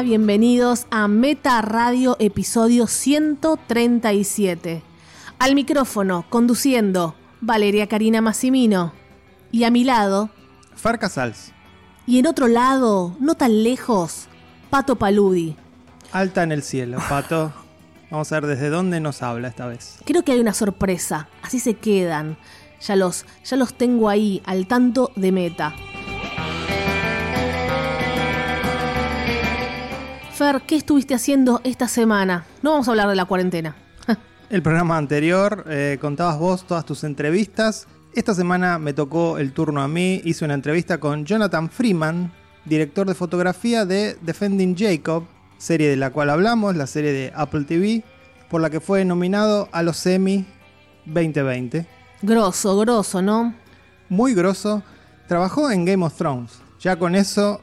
Hola, bienvenidos a Meta Radio episodio 137. Al micrófono, conduciendo, Valeria Karina Massimino. Y a mi lado, Far Casals, y en otro lado, no tan lejos, Pato Paludi. alta en el cielo, Pato. Vamos a ver desde dónde nos habla esta vez. Creo que hay una sorpresa, así se quedan. Ya los, ya los tengo ahí, al tanto de Meta. Fer, ¿qué estuviste haciendo esta semana? No vamos a hablar de la cuarentena. El programa anterior eh, contabas vos todas tus entrevistas. Esta semana me tocó el turno a mí. Hice una entrevista con Jonathan Freeman, director de fotografía de Defending Jacob, serie de la cual hablamos, la serie de Apple TV, por la que fue nominado a los Emmy 2020. Grosso, grosso, ¿no? Muy grosso. Trabajó en Game of Thrones. Ya con eso,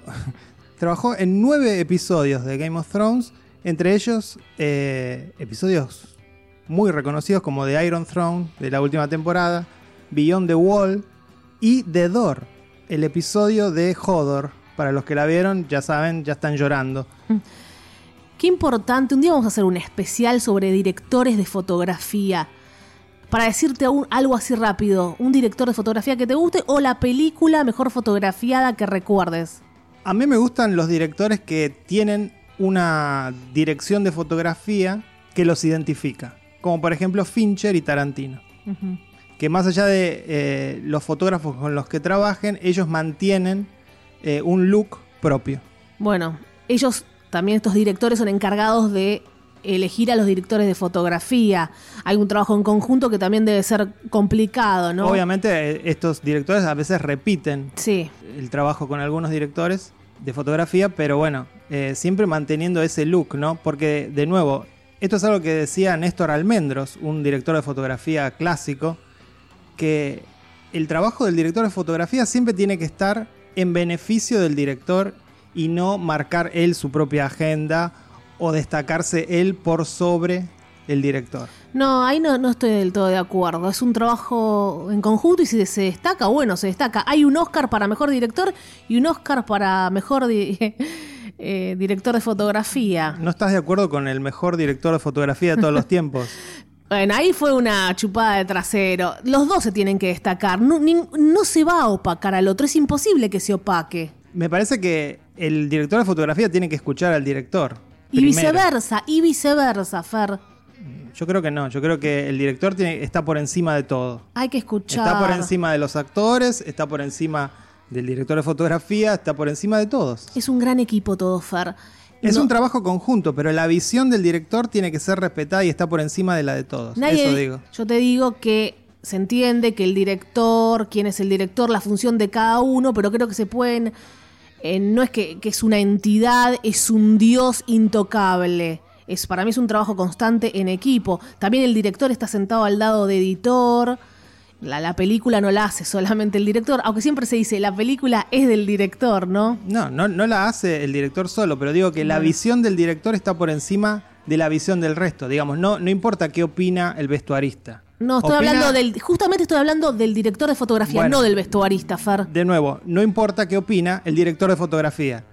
trabajó en nueve episodios de Game of Thrones, entre ellos eh, episodios muy reconocidos como The Iron Throne de la última temporada, Beyond the Wall y The Door, el episodio de Hodor. Para los que la vieron, ya saben, ya están llorando. Qué importante, un día vamos a hacer un especial sobre directores de fotografía. Para decirte un- algo así rápido, un director de fotografía que te guste o la película mejor fotografiada que recuerdes. A mí me gustan los directores que tienen una dirección de fotografía que los identifica, como por ejemplo Fincher y Tarantino. Que más allá de eh, los fotógrafos con los que trabajen, ellos mantienen eh, un look propio. Bueno, ellos también estos directores son encargados de elegir a los directores de fotografía. Hay un trabajo en conjunto que también debe ser complicado, ¿no? Obviamente eh, estos directores a veces repiten Sí. el trabajo con algunos directores de fotografía, pero bueno, eh, siempre manteniendo ese look, ¿no? Porque de nuevo, esto es algo que decía Néstor Almendros, un director de fotografía clásico, que el trabajo del director de fotografía siempre tiene que estar en beneficio del director y no marcar él su propia agenda o destacarse él por sobre el director. No, ahí no, no estoy del todo de acuerdo. Es un trabajo en conjunto y si se destaca, bueno, se destaca. Hay un Oscar para mejor director y un Oscar para mejor di- eh, director de fotografía. ¿No estás de acuerdo con el mejor director de fotografía de todos los tiempos? Bueno, ahí fue una chupada de trasero. Los dos se tienen que destacar. No, no se va a opacar al otro. Es imposible que se opaque. Me parece que el director de fotografía tiene que escuchar al director. Y primero. viceversa, y viceversa, Fer. Yo creo que no, yo creo que el director tiene- está por encima de todo. Hay que escuchar. Está por encima de los actores, está por encima del director de fotografía, está por encima de todos. Es un gran equipo todo, Fer. Es No- un trabajo conjunto, pero la visión del director tiene que ser respetada y está por encima de la de todos. Nadie- Eso digo. Yo te digo que se entiende que el director, quién es el director, la función de cada uno, pero creo que se pueden. eh, no es que, que es una entidad, es un dios intocable. Es, para mí es un trabajo constante en equipo. También el director está sentado al lado de editor. La, la película no la hace solamente el director, aunque siempre se dice la película es del director, ¿no? No, no, no la hace el director solo, pero digo que la visión del director está por encima de la visión del resto. Digamos, no, no importa qué opina el vestuarista. No, estoy Opina- hablando del. Justamente estoy hablando del director de fotografía, Bueno. no del vestuarista, Fer. De nuevo, no importa qué opina el director de fotografía.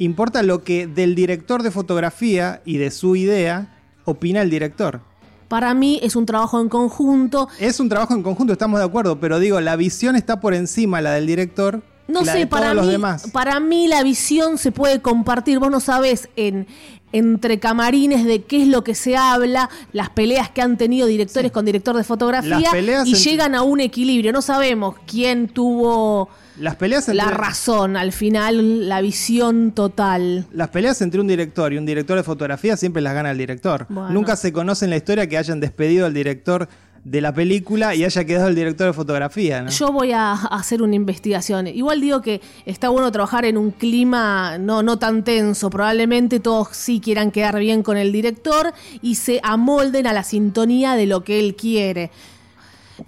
Importa lo que del director de fotografía y de su idea opina el director. Para mí es un trabajo en conjunto. Es un trabajo en conjunto, estamos de acuerdo, pero digo, la visión está por encima la del director No sé, de para todos los mí, demás. para mí la visión se puede compartir. Vos no sabés en entre camarines de qué es lo que se habla, las peleas que han tenido directores con director de fotografía y llegan a un equilibrio. No sabemos quién tuvo Las peleas entre, la razón al final, la visión total. Las peleas entre un director y un director de fotografía siempre las gana el director. Bueno. Nunca se conoce en la historia que hayan despedido al director de la película y haya quedado el director de fotografía. ¿no? Yo voy a hacer una investigación. Igual digo que está bueno trabajar en un clima no, no tan tenso. Probablemente todos sí quieran quedar bien con el director y se amolden a la sintonía de lo que él quiere.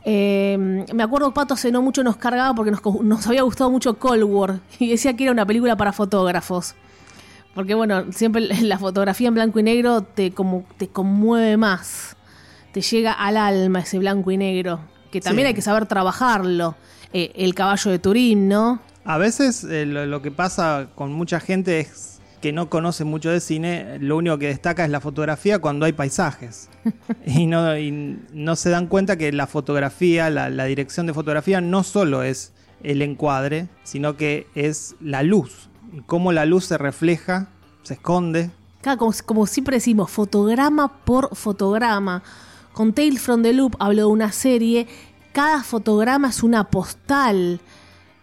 Eh, me acuerdo Pato hace no mucho nos cargaba porque nos, nos había gustado mucho Cold War y decía que era una película para fotógrafos. Porque bueno, siempre la fotografía en blanco y negro te, como, te conmueve más te llega al alma ese blanco y negro, que también Sí. hay que saber trabajarlo. Eh, el caballo de Turín, ¿no? A veces eh, lo, lo que pasa con mucha gente es que no conoce mucho de cine, lo único que destaca es la fotografía cuando hay paisajes. y, no, y no se dan cuenta que la fotografía, la, la dirección de fotografía no solo es el encuadre, sino que es la luz. Y cómo la luz se refleja, se esconde. Como, como siempre decimos, fotograma por fotograma. Con Tales from the Loop hablo de una serie. Cada fotograma es una postal.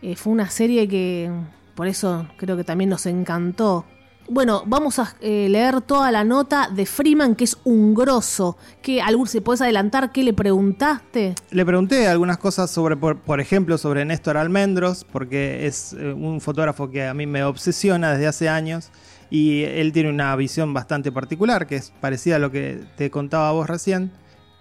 Eh, fue una serie que por eso creo que también nos encantó. Bueno, vamos a eh, leer toda la nota de Freeman, que es un grosso. Que algún se puedes adelantar qué le preguntaste. Le pregunté algunas cosas sobre, por, por ejemplo, sobre Néstor Almendros, porque es eh, un fotógrafo que a mí me obsesiona desde hace años y él tiene una visión bastante particular, que es parecida a lo que te contaba vos recién.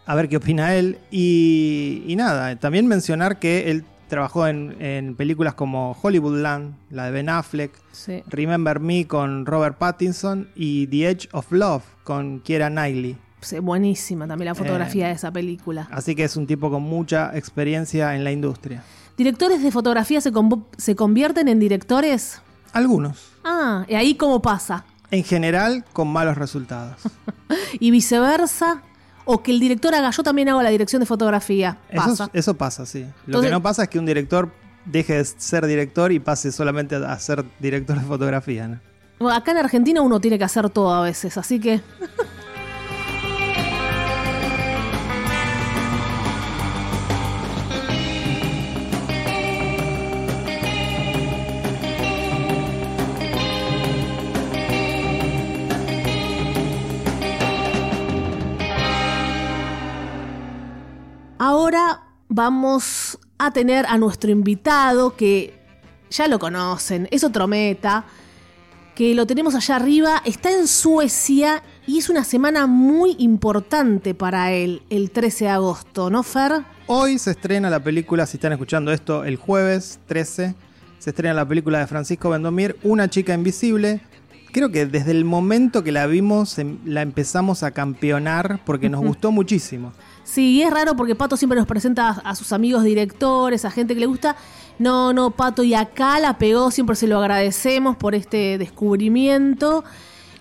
A ver qué opina él. Y, y nada, también mencionar que él trabajó en, en películas como Hollywoodland, la de Ben Affleck, Sí. Remember Me con Robert Pattinson y The Edge of Love con Kiera Knightley. Sí, buenísima también la fotografía Eh, de esa película. Así que es un tipo con mucha experiencia en la industria. ¿Directores de fotografía se, se convierten en directores? Algunos. Ah, ¿y ahí cómo pasa? En general, con malos resultados. Y viceversa, o que el director haga, yo también hago la dirección de fotografía. Eso, Pasa. eso pasa, sí. Lo Entonces- que no pasa es que un director deje de ser director y pase solamente a ser director de fotografía. ¿no? Acá en Argentina uno tiene que hacer todo a veces, así que... vamos a tener a nuestro invitado que ya lo conocen, es otro meta, que lo tenemos allá arriba, está en Suecia y es una semana muy importante para él, el 13 de agosto, ¿no, Fer? Hoy se estrena la película, si están escuchando esto, el jueves 13, se estrena la película de Francisco Vendomir, Una chica invisible. Creo que desde el momento que la vimos em- la empezamos a campeonar porque nos gustó muchísimo. Sí, es raro porque Pato siempre nos presenta a, a sus amigos directores, a gente que le gusta. No, no, Pato, y acá la pegó, siempre se lo agradecemos por este descubrimiento.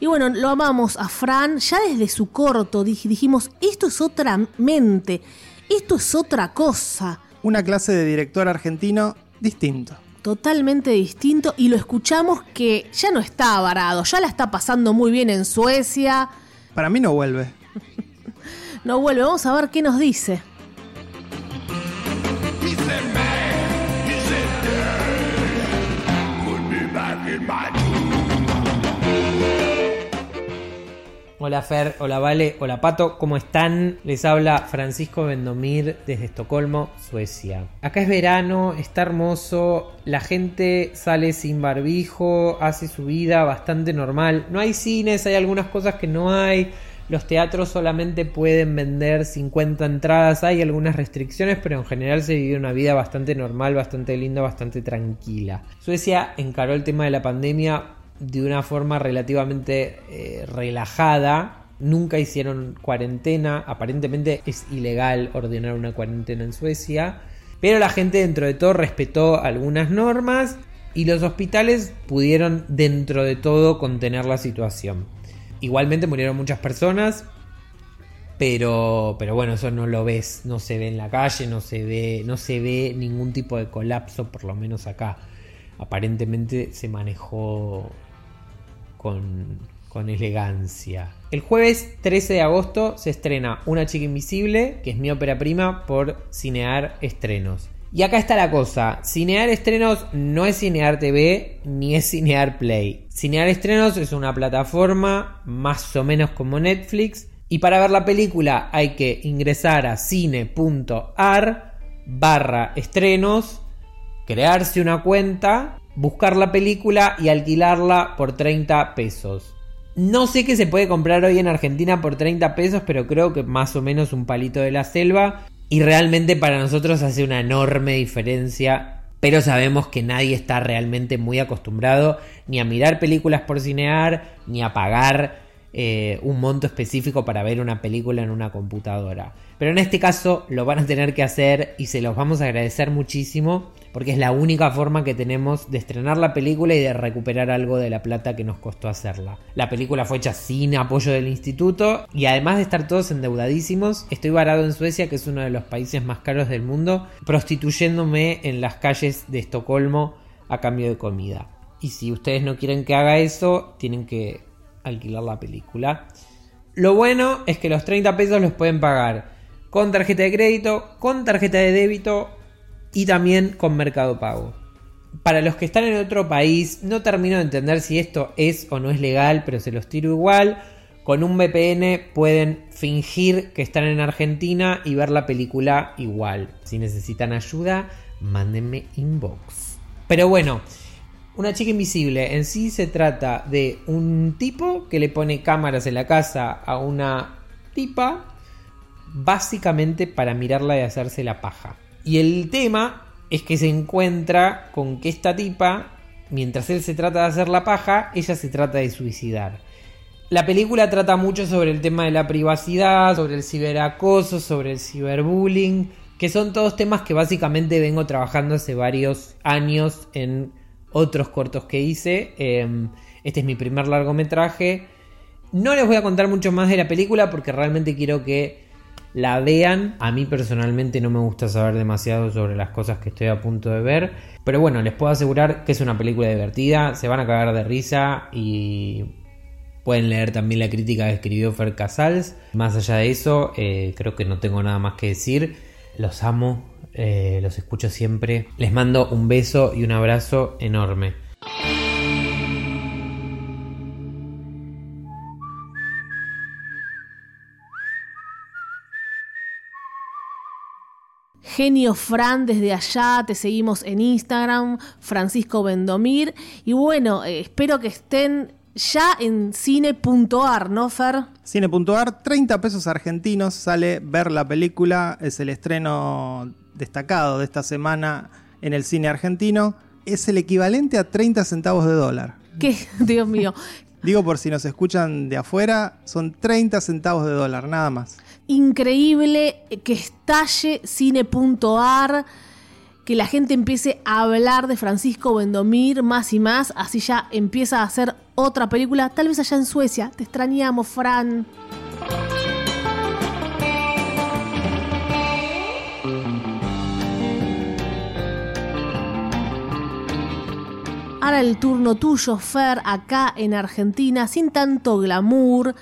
Y bueno, lo amamos a Fran, ya desde su corto dij- dijimos, esto es otra mente, esto es otra cosa, Una clase de director argentino distinto. totalmente distinto, y lo escuchamos que ya no está varado, ya la está pasando muy bien en Suecia, Para mí no vuelve. No vuelve, vamos a ver qué nos dice. Hola Fer, hola Vale, hola Pato, ¿cómo están? Les habla Francisco Vendomir desde Estocolmo, Suecia. Acá es verano, está hermoso, la gente sale sin barbijo, hace su vida bastante normal. No hay cines, hay algunas cosas que no hay. Los teatros solamente pueden vender 50 entradas, hay algunas restricciones, pero en general se vive una vida bastante normal, bastante linda, bastante tranquila. Suecia encaró el tema de la pandemia de una forma relativamente eh, relajada. Nunca hicieron cuarentena. Aparentemente es ilegal ordenar una cuarentena en Suecia. Pero la gente dentro de todo respetó algunas normas y los hospitales pudieron dentro de todo contener la situación. Igualmente murieron muchas personas. Pero, pero bueno, eso no lo ves, no se ve en la calle, no se ve, no se ve ningún tipo de colapso, por lo menos acá. Aparentemente se manejó con, con elegancia. El jueves 13 de agosto se estrena Una chica invisible, que es mi ópera prima por Cinear Estrenos. Y acá está la cosa, Cinear Estrenos no es Cinear TV ni es Cinear Play. Cinear Estrenos es una plataforma más o menos como Netflix, Y para ver la película hay que ingresar a cine.ar barra estrenos, crearse una cuenta, buscar la película y alquilarla por 30 pesos. No sé qué se puede comprar hoy en Argentina por 30 pesos, pero creo que más o menos un palito de la selva. Y realmente para nosotros hace una enorme diferencia. Pero sabemos que nadie está realmente muy acostumbrado ni a mirar películas por cinear, ni a pagar eh, un monto específico para ver una película en una computadora. Pero en este caso lo van a tener que hacer y se los vamos a agradecer muchísimo porque es la única forma que tenemos de estrenar la película y de recuperar algo de la plata que nos costó hacerla. La película fue hecha sin apoyo del instituto y además de estar todos endeudadísimos, estoy varado en Suecia, que es uno de los países más caros del mundo, prostituyéndome en las calles de Estocolmo a cambio de comida. Y si ustedes no quieren que haga eso, tienen que alquilar la película. Lo bueno es que los 30 pesos los pueden pagar con tarjeta de crédito, con tarjeta de débito y también con Mercado Pago. Para los que están en otro país, no termino de entender si esto es o no es legal, pero se los tiro igual. Con un VPN pueden fingir que están en Argentina y ver la película igual. Si necesitan ayuda, mándenme inbox. Pero bueno, una chica invisible en sí se trata de un tipo que le pone cámaras en la casa a una tipa básicamente para mirarla y hacerse la paja. Y el tema es que se encuentra con que esta tipa, mientras él se trata de hacer la paja, ella se trata de suicidar. La película trata mucho sobre el tema de la privacidad, sobre el ciberacoso, sobre el ciberbullying, que son todos temas que básicamente vengo trabajando hace varios años en otros cortos que hice. Em, este es mi primer largometraje. No les voy a contar mucho más de la película porque realmente quiero que la vean. A mí personalmente no me gusta saber demasiado sobre las cosas que estoy a punto de ver. Pero bueno, les puedo asegurar que es una película divertida. Se van a cagar de risa y pueden leer también la crítica que escribió Fer Casals. Más allá de eso, eh, creo que no tengo nada más que decir. Los amo, eh, los escucho siempre. Les mando un beso y un abrazo enorme. Genio Fran desde allá, te seguimos en Instagram, Francisco Vendomir. Y bueno, eh, espero que estén ya en cine.ar, ¿no, Fer? Cine.ar, 30 pesos argentinos, sale ver la película, es el estreno destacado de esta semana en el cine argentino. Es el equivalente a 30 centavos de dólar. ¿Qué? Dios mío. Digo por si nos escuchan de afuera, son 30 centavos de dólar, nada más increíble que estalle cine.ar, que la gente empiece a hablar de Francisco Vendomir más y más, así ya empieza a hacer otra película, tal vez allá en Suecia. Te extrañamos, Fran. Ahora el turno tuyo, Fer, acá en Argentina, sin tanto glamour,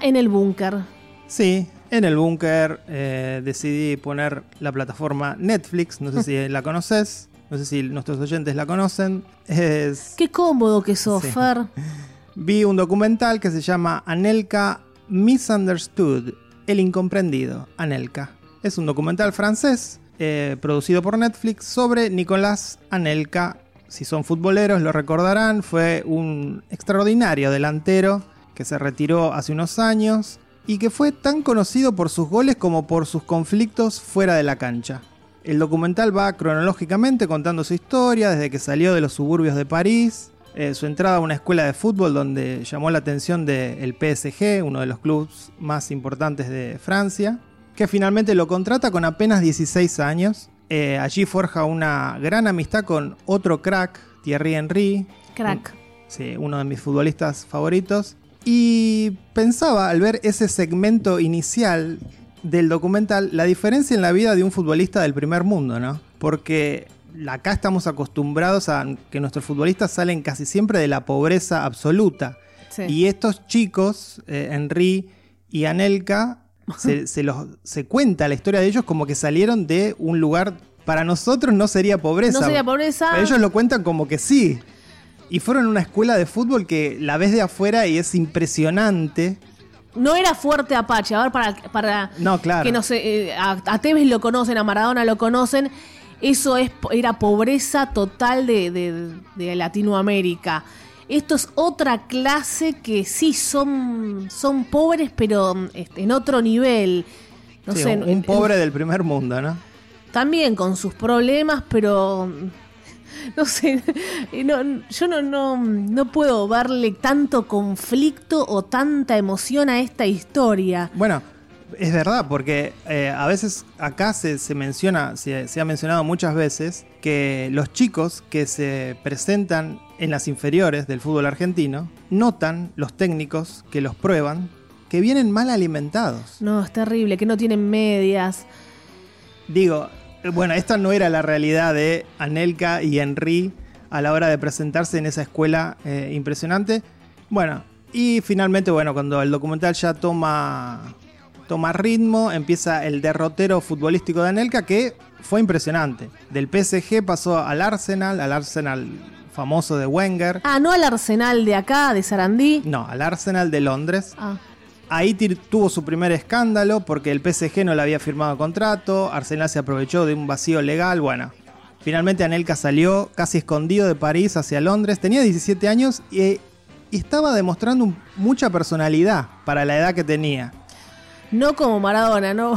en el búnker. Sí, en el búnker eh, decidí poner la plataforma Netflix, no sé si la conoces, no sé si nuestros oyentes la conocen. Es... Qué cómodo que sos, Fer. Vi un documental que se llama Anelka Misunderstood, El incomprendido, Anelka. Es un documental francés eh, producido por Netflix sobre Nicolás Anelka. Si son futboleros lo recordarán, fue un extraordinario delantero que se retiró hace unos años y que fue tan conocido por sus goles como por sus conflictos fuera de la cancha. El documental va cronológicamente contando su historia desde que salió de los suburbios de París, eh, su entrada a una escuela de fútbol donde llamó la atención del PSG, uno de los clubes más importantes de Francia, que finalmente lo contrata con apenas 16 años. Eh, allí forja una gran amistad con otro crack, Thierry Henry. Crack. sí, uno de mis futbolistas favoritos. Y pensaba al ver ese segmento inicial del documental la diferencia en la vida de un futbolista del primer mundo, ¿no? Porque acá estamos acostumbrados a que nuestros futbolistas salen casi siempre de la pobreza absoluta. Y estos chicos, eh, Henry y Anelka, se, los, se cuenta la historia de ellos como que salieron de un lugar, para nosotros no sería pobreza. No sería pobreza. ellos lo cuentan como que sí. Y fueron a una escuela de fútbol que la ves de afuera y es impresionante no era fuerte Apache. A ver, para, para No, claro. que no sé, eh, a, a Tevez lo conocen, a Maradona lo conocen. Eso es, era pobreza total de, de- de Latinoamérica. Esto es otra clase que sí son, son pobres, pero este, en otro nivel. No Sí, sé, un, en- pobre del primer mundo, ¿no? también con sus problemas, pero no sé, no, yo no, no, no puedo darle tanto conflicto o tanta emoción a esta historia. Bueno, es verdad, porque eh, a veces acá se, se menciona, se, se ha mencionado muchas veces, que los chicos que se presentan en las inferiores del fútbol argentino notan los técnicos que los prueban que vienen mal alimentados. No, es terrible, que no tienen medias. Digo, bueno, esta no era la realidad de Anelka y Henry a la hora de presentarse en esa escuela eh, impresionante. Bueno, y finalmente, bueno, cuando el documental ya toma, toma ritmo, empieza el derrotero futbolístico de Anelka que fue impresionante. Del PSG pasó al Arsenal, al Arsenal famoso de Wenger. Ah, no al Arsenal de acá, de Sarandí. No, al Arsenal de Londres. Ah, Ahí tuvo su primer escándalo porque el PSG no le había firmado contrato, Arsenal se aprovechó de un vacío legal, bueno. Finalmente Anelka salió casi escondido de París hacia Londres, tenía 17 años y, estaba demostrando mucha personalidad para la edad que tenía. no como Maradona, no.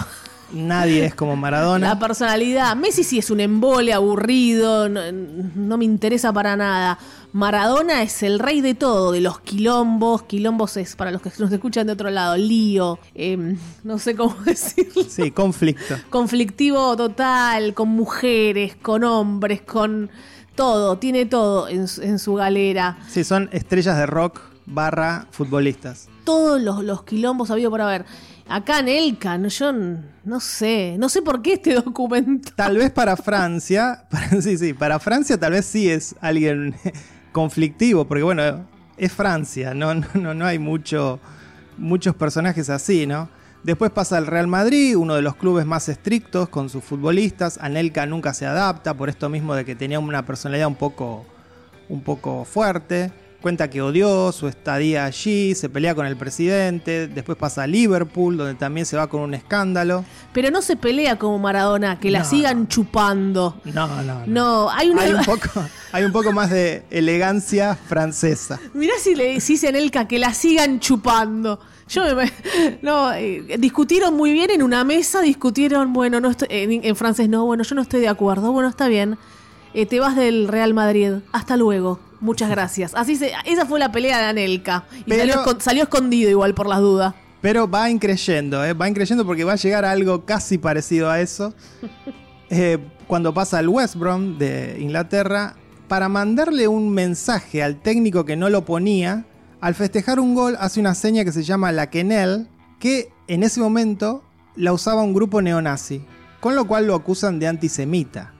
Nadie es como Maradona. La personalidad. Messi sí es un embole aburrido, no, no me interesa para nada. Maradona es el rey de todo, de los quilombos. Quilombos es, para los que nos escuchan de otro lado, lío, em, no sé cómo decirlo. Sí, conflicto. Conflictivo total, con mujeres, con hombres, con todo, tiene todo en, su- en su galera. Sí, son estrellas de rock barra futbolistas. Todos los, los quilombos habido por haber. Acá en Elca, no, yo no sé, no sé por qué este documento. Tal vez para Francia, para- sí, sí, para Francia tal vez sí es alguien conflictivo, porque bueno, es Francia, no, no, no, hay mucho, muchos personajes así, ¿no? Después pasa al Real Madrid, uno de los clubes más estrictos con sus futbolistas. Anelka nunca se adapta, por esto mismo de que tenía una personalidad un poco, un poco fuerte. Cuenta que odió su estadía allí, se pelea con el presidente. Después pasa a Liverpool, donde también se va con un escándalo. Pero no se pelea como Maradona, que la No. sigan chupando. No, no, no. No, hay una. Hay un poco, hay un poco más de elegancia francesa. Mirá si le decís en Elca que la sigan chupando. Yo me- No, eh, discutieron muy bien en una mesa, discutieron, bueno, no estoy, en, en francés, no, bueno, yo no estoy de acuerdo, bueno, está bien. Eh, te vas del Real Madrid. Hasta luego. Muchas gracias. Así se, esa fue la pelea de Anelka. Y Pero- salió, escon- salió escondido igual por las dudas. Pero va increyendo, ¿eh? va increyendo porque va a llegar a algo casi parecido a eso. Eh, cuando pasa al West Brom de Inglaterra, para mandarle un mensaje al técnico que no lo ponía, al festejar un gol hace una seña que se llama la Quenel, que en ese momento la usaba un grupo neonazi, con lo cual lo acusan de antisemita.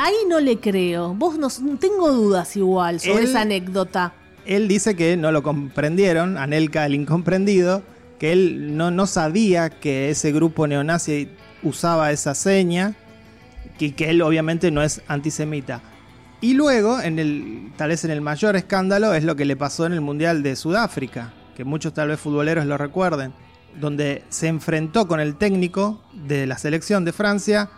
Ahí no le creo. Vos no. Tengo dudas igual sobre Él- esa anécdota. Él dice que no lo comprendieron, Anelka el incomprendido, que él no, no sabía que ese grupo neonazi usaba esa seña, y que él obviamente no es antisemita. Y luego, en el, tal vez en el mayor escándalo, es lo que le pasó en el Mundial de Sudáfrica, que muchos tal vez futboleros lo recuerden, donde se enfrentó con el técnico de la selección de Francia,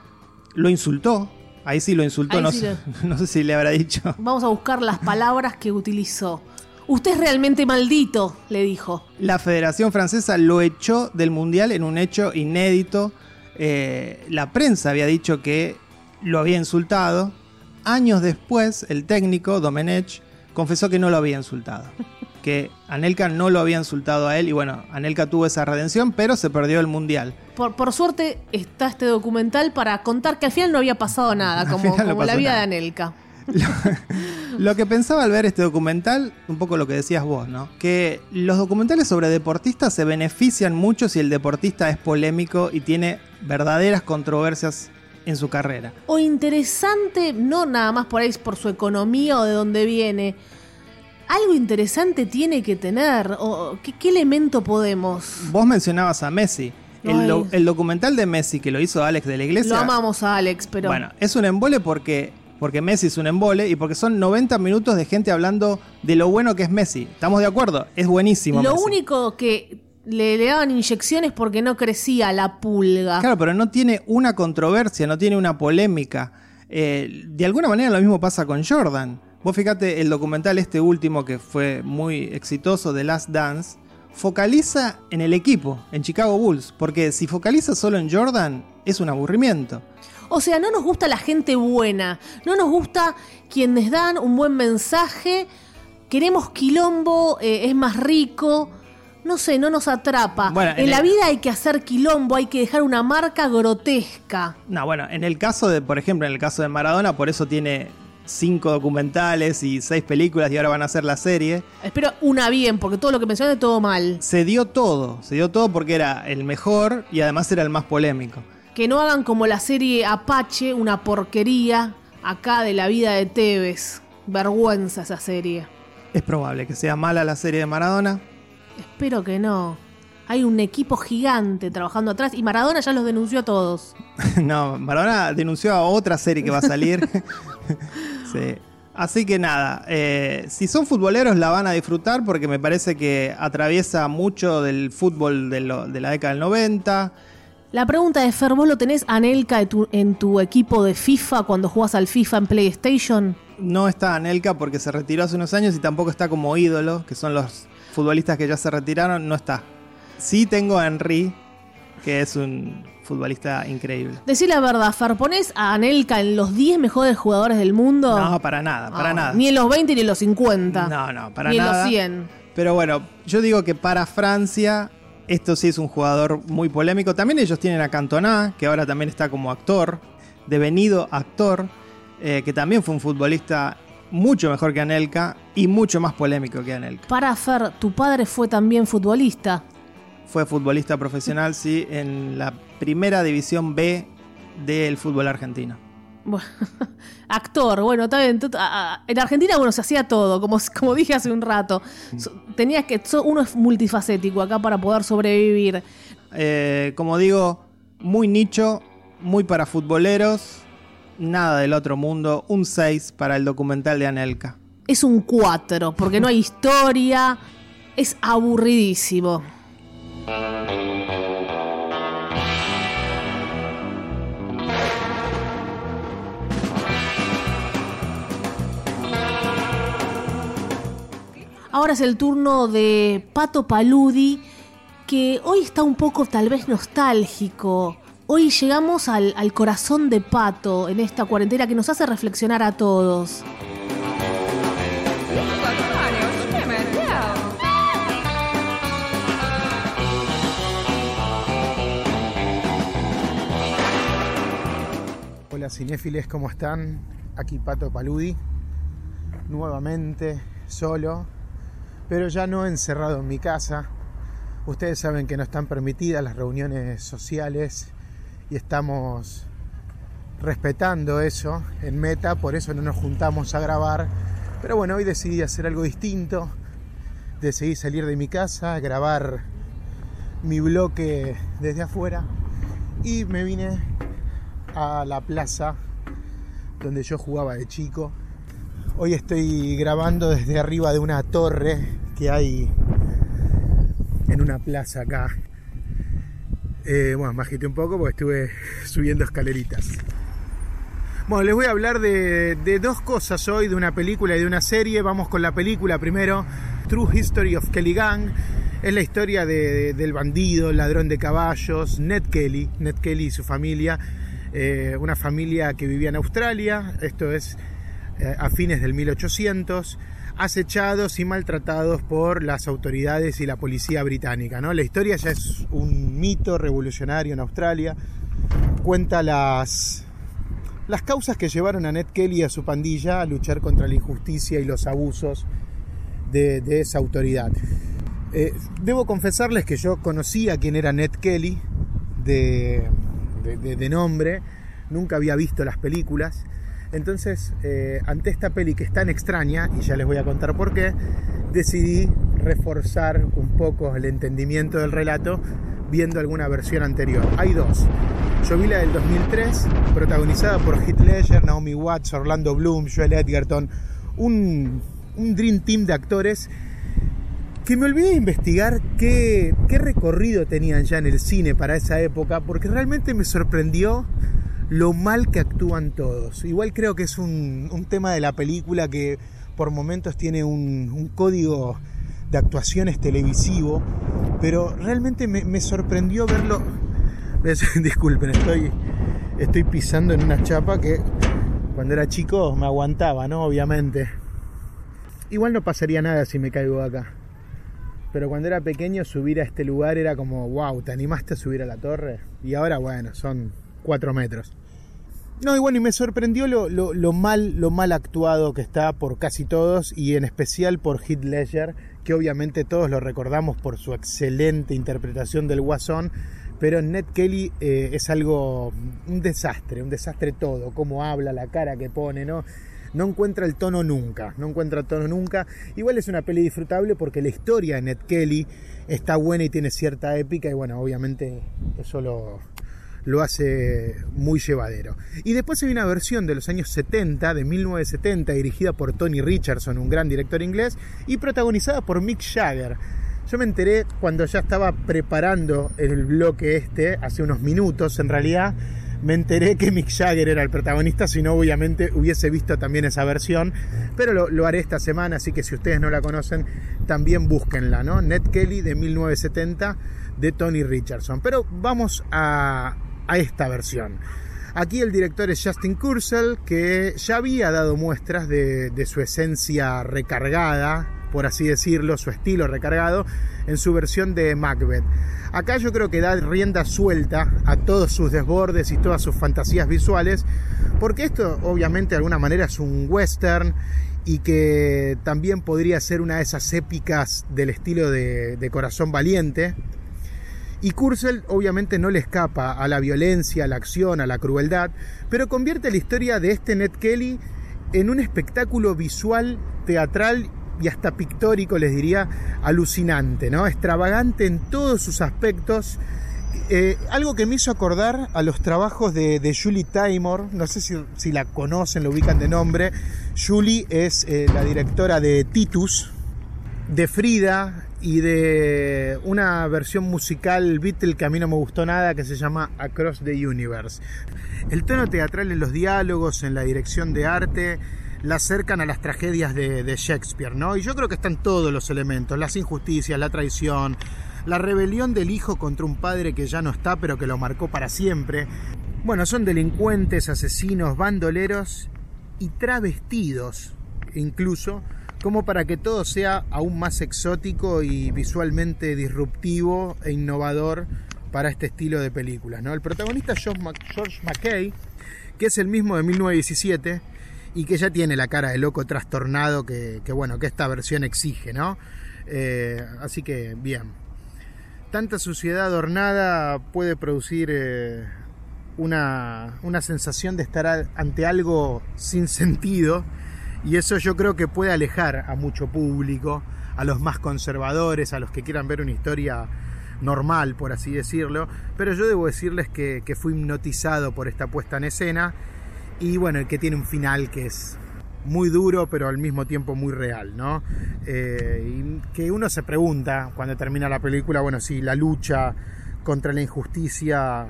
lo insultó, ahí sí lo insultó, sí no sé si le habrá dicho. Vamos a buscar las palabras que utilizó. Usted es realmente maldito, le dijo. La Federación Francesa lo echó del Mundial en un hecho inédito. Eh, la prensa había dicho que lo había insultado. Años después, el técnico, Domenech, confesó que no lo había insultado. Que Anelka no lo había insultado a él. Y bueno, Anelka tuvo esa redención, pero se perdió el Mundial. Por, por suerte está este documental para contar que al final no había pasado nada, Al como, no la vida nada. de Anelka. Lo que pensaba al ver este documental, un poco lo que decías vos, ¿no? Que los documentales sobre deportistas se benefician mucho si el deportista es polémico y tiene verdaderas controversias en su carrera. O interesante, no nada más por ahí por su economía o de dónde viene. Algo interesante tiene que tener. O, ¿qué, qué elemento podemos? Vos mencionabas a Messi. El, Ay. do- el documental de Messi que lo hizo Alex de la Iglesia. Lo amamos a Alex, pero. Bueno, es un embole porque, porque Messi es un embole y porque son 90 minutos de gente hablando de lo bueno que es Messi. ¿Estamos de acuerdo? Es buenísimo. Lo Messi. único que le, le daban inyecciones porque no crecía la pulga. Claro, pero no tiene una controversia, no tiene una polémica. Eh, de alguna manera lo mismo pasa con Jordan. Vos fíjate, el documental este último que fue muy exitoso, The Last Dance, focaliza en el equipo, en Chicago Bulls, porque si focaliza solo en Jordan, es un aburrimiento. O sea, no nos gusta la gente buena, no nos gusta quienes dan un buen mensaje, queremos quilombo, eh, es más rico, no sé, no nos atrapa. Bueno, en en la el- vida hay que hacer quilombo, hay que dejar una marca grotesca. No, bueno, en el caso de, por ejemplo, en el caso de Maradona, por eso tiene cinco documentales y seis películas y ahora van a hacer la serie. Espero una bien, porque todo lo que mencioné todo mal. Se dio todo, se dio todo porque era el mejor y además era el más polémico. Que no hagan como la serie Apache, una porquería acá de la vida de Tevez. Vergüenza esa serie. Es probable que sea mala la serie de Maradona. Espero que no. Hay un equipo gigante trabajando atrás y Maradona ya los denunció a todos. no, Maradona denunció a otra serie que va a salir. sí. Así que nada, eh, si son futboleros la van a disfrutar porque me parece que atraviesa mucho del fútbol de, lo- de la década del 90. La pregunta de Fer, ¿vos lo tenés Anelka de tu- en tu equipo de FIFA cuando jugás al FIFA en PlayStation? No está Anelka porque se retiró hace unos años y tampoco está como ídolo, que son los futbolistas que ya se retiraron, no está. Sí tengo a Henry, que es un futbolista increíble. Decí la verdad, Fer, ¿ponés a Anelka en los 10 mejores jugadores del mundo? No, para nada, para Ah, nada. Ni en los 20 ni en los 50. No, no, para ni en nada. los 100. Pero bueno, yo digo que para Francia, esto sí es un jugador muy polémico. También ellos tienen a Cantona, que ahora también está como actor, devenido actor, eh, que también fue un futbolista mucho mejor que Anelka y mucho más polémico que Anelka. Para Fer, tu padre fue también futbolista. Fue futbolista profesional, sí, en la primera división B del fútbol argentino. Bueno, actor, bueno, está bien. En Argentina, bueno, se hacía todo, como, como dije hace un rato. Tenías que. uno es multifacético acá para poder sobrevivir. Eh, como digo, muy nicho, muy para futboleros, nada del otro mundo. Un 6 para el documental de Anelka. Es un 4, porque no hay historia. Es aburridísimo. Ahora es el turno de Pato Paludi, que hoy está un poco tal vez nostálgico. Hoy llegamos al, al corazón de Pato en esta cuarentena que nos hace reflexionar a todos. Hola cinéfiles, ¿cómo están? Aquí Pato Paludi, nuevamente solo, pero ya no encerrado en mi casa. Ustedes saben que no están permitidas las reuniones sociales y estamos respetando eso en meta, por eso no nos juntamos a grabar. Pero bueno, hoy decidí hacer algo distinto, decidí salir de mi casa, grabar mi bloque desde afuera y me vine a la plaza donde yo jugaba de chico. Hoy estoy grabando desde arriba de una torre que hay en una plaza acá. Eh, bueno, me un poco porque estuve subiendo escaleritas. Bueno, les voy a hablar de, de dos cosas hoy, de una película y de una serie. Vamos con la película primero, True History of Kelly Gang. Es la historia de- del bandido, ladrón de caballos, Ned Kelly, Ned Kelly y su familia. eh, una familia que vivía en Australia, esto es eh, a fines del 1800, acechados y maltratados por las autoridades y la policía británica. ¿no? La historia ya es un mito revolucionario en Australia, cuenta las, las causas que llevaron a Ned Kelly y a su pandilla a luchar contra la injusticia y los abusos de, esa autoridad. Eh, debo confesarles que yo conocía quién era Ned Kelly de- de nombre, nunca había visto las películas. Entonces, eh, ante esta peli que es tan extraña, y ya les voy a contar por qué, decidí reforzar un poco el entendimiento del relato viendo alguna versión anterior. Hay dos. Yo vi la del 2003, protagonizada por Heath Ledger, Naomi Watts, Orlando Bloom, Joel Edgerton, un, un dream team de actores que me olvidé de investigar qué, qué recorrido tenían ya en el cine para esa época, porque realmente me sorprendió lo mal que actúan todos. Igual creo que es un, un tema de la película que por momentos tiene un, un código de actuaciones televisivo, pero realmente me, me sorprendió verlo. Disculpen, estoy, estoy pisando en una chapa que cuando era chico me aguantaba, ¿no? Obviamente. Igual no pasaría nada si me caigo acá. Pero cuando era pequeño subir a este lugar era como, wow, ¿te animaste a subir a la torre? Y ahora, bueno, son cuatro metros. No, y bueno, y me sorprendió lo, lo, lo, mal, lo mal actuado que está por casi todos y en especial por Heath Ledger, que obviamente todos lo recordamos por su excelente interpretación del Guasón, pero Ned Kelly eh, es algo, un desastre, un desastre todo, cómo habla, la cara que pone, ¿no? No encuentra el tono nunca, no encuentra el tono nunca. Igual es una peli disfrutable porque la historia de Ned Kelly está buena y tiene cierta épica y bueno, obviamente eso lo, lo hace muy llevadero. Y después hay una versión de los años 70, de 1970, dirigida por Tony Richardson, un gran director inglés, y protagonizada por Mick Jagger. Yo me enteré cuando ya estaba preparando el bloque este, hace unos minutos en realidad, me enteré que Mick Jagger era el protagonista, si no obviamente hubiese visto también esa versión, pero lo, lo, haré esta semana, así que si ustedes no la conocen, también búsquenla, ¿no? Ned Kelly de 1970 de Tony Richardson. Pero vamos a, a esta versión. Aquí el director es Justin Kurzel, que ya había dado muestras de, su esencia recargada, por así decirlo, su estilo recargado, en su versión de Macbeth. Acá yo creo que da rienda suelta a todos sus desbordes y todas sus fantasías visuales, porque esto obviamente de alguna manera es un western y que también podría ser una de esas épicas del estilo de Corazón Valiente, y Kurzel obviamente no le escapa a la violencia, a la acción, a la crueldad, pero convierte la historia de este Ned Kelly en un espectáculo visual, teatral y hasta pictórico, les diría, alucinante, ¿no? Extravagante en todos sus aspectos. Eh, algo que me hizo acordar a los trabajos de, Julie Taymor, no sé si, la conocen, lo ubican de nombre. Julie es eh, la directora de Titus, de Frida y de una versión musical Beatle que a mí no me gustó nada que se llama Across the Universe. El tono teatral en los diálogos, en la dirección de arte, la acercan a las tragedias de, de, Shakespeare, ¿no? Y yo creo que están todos los elementos, las injusticias, la traición, la rebelión del hijo contra un padre que ya no está pero que lo marcó para siempre. Bueno, son delincuentes, asesinos, bandoleros y travestidos incluso como para que todo sea aún más exótico y visualmente disruptivo e innovador para este estilo de películas. ¿no? El protagonista es George McKay, que es el mismo de 1917 y que ya tiene la cara de loco trastornado que, bueno, que esta versión exige, ¿no? Eh, así que bien. Tanta suciedad adornada puede producir eh, una, una sensación de estar ante algo sin sentido y eso yo creo que puede alejar a mucho público, a los más conservadores, a los que quieran ver una historia normal, por así decirlo. Pero yo debo decirles que, que fui hipnotizado por esta puesta en escena y bueno, que tiene un final que es muy duro, pero al mismo tiempo muy real, ¿no? Eh, y que uno se pregunta cuando termina la película, bueno, si la lucha contra la injusticia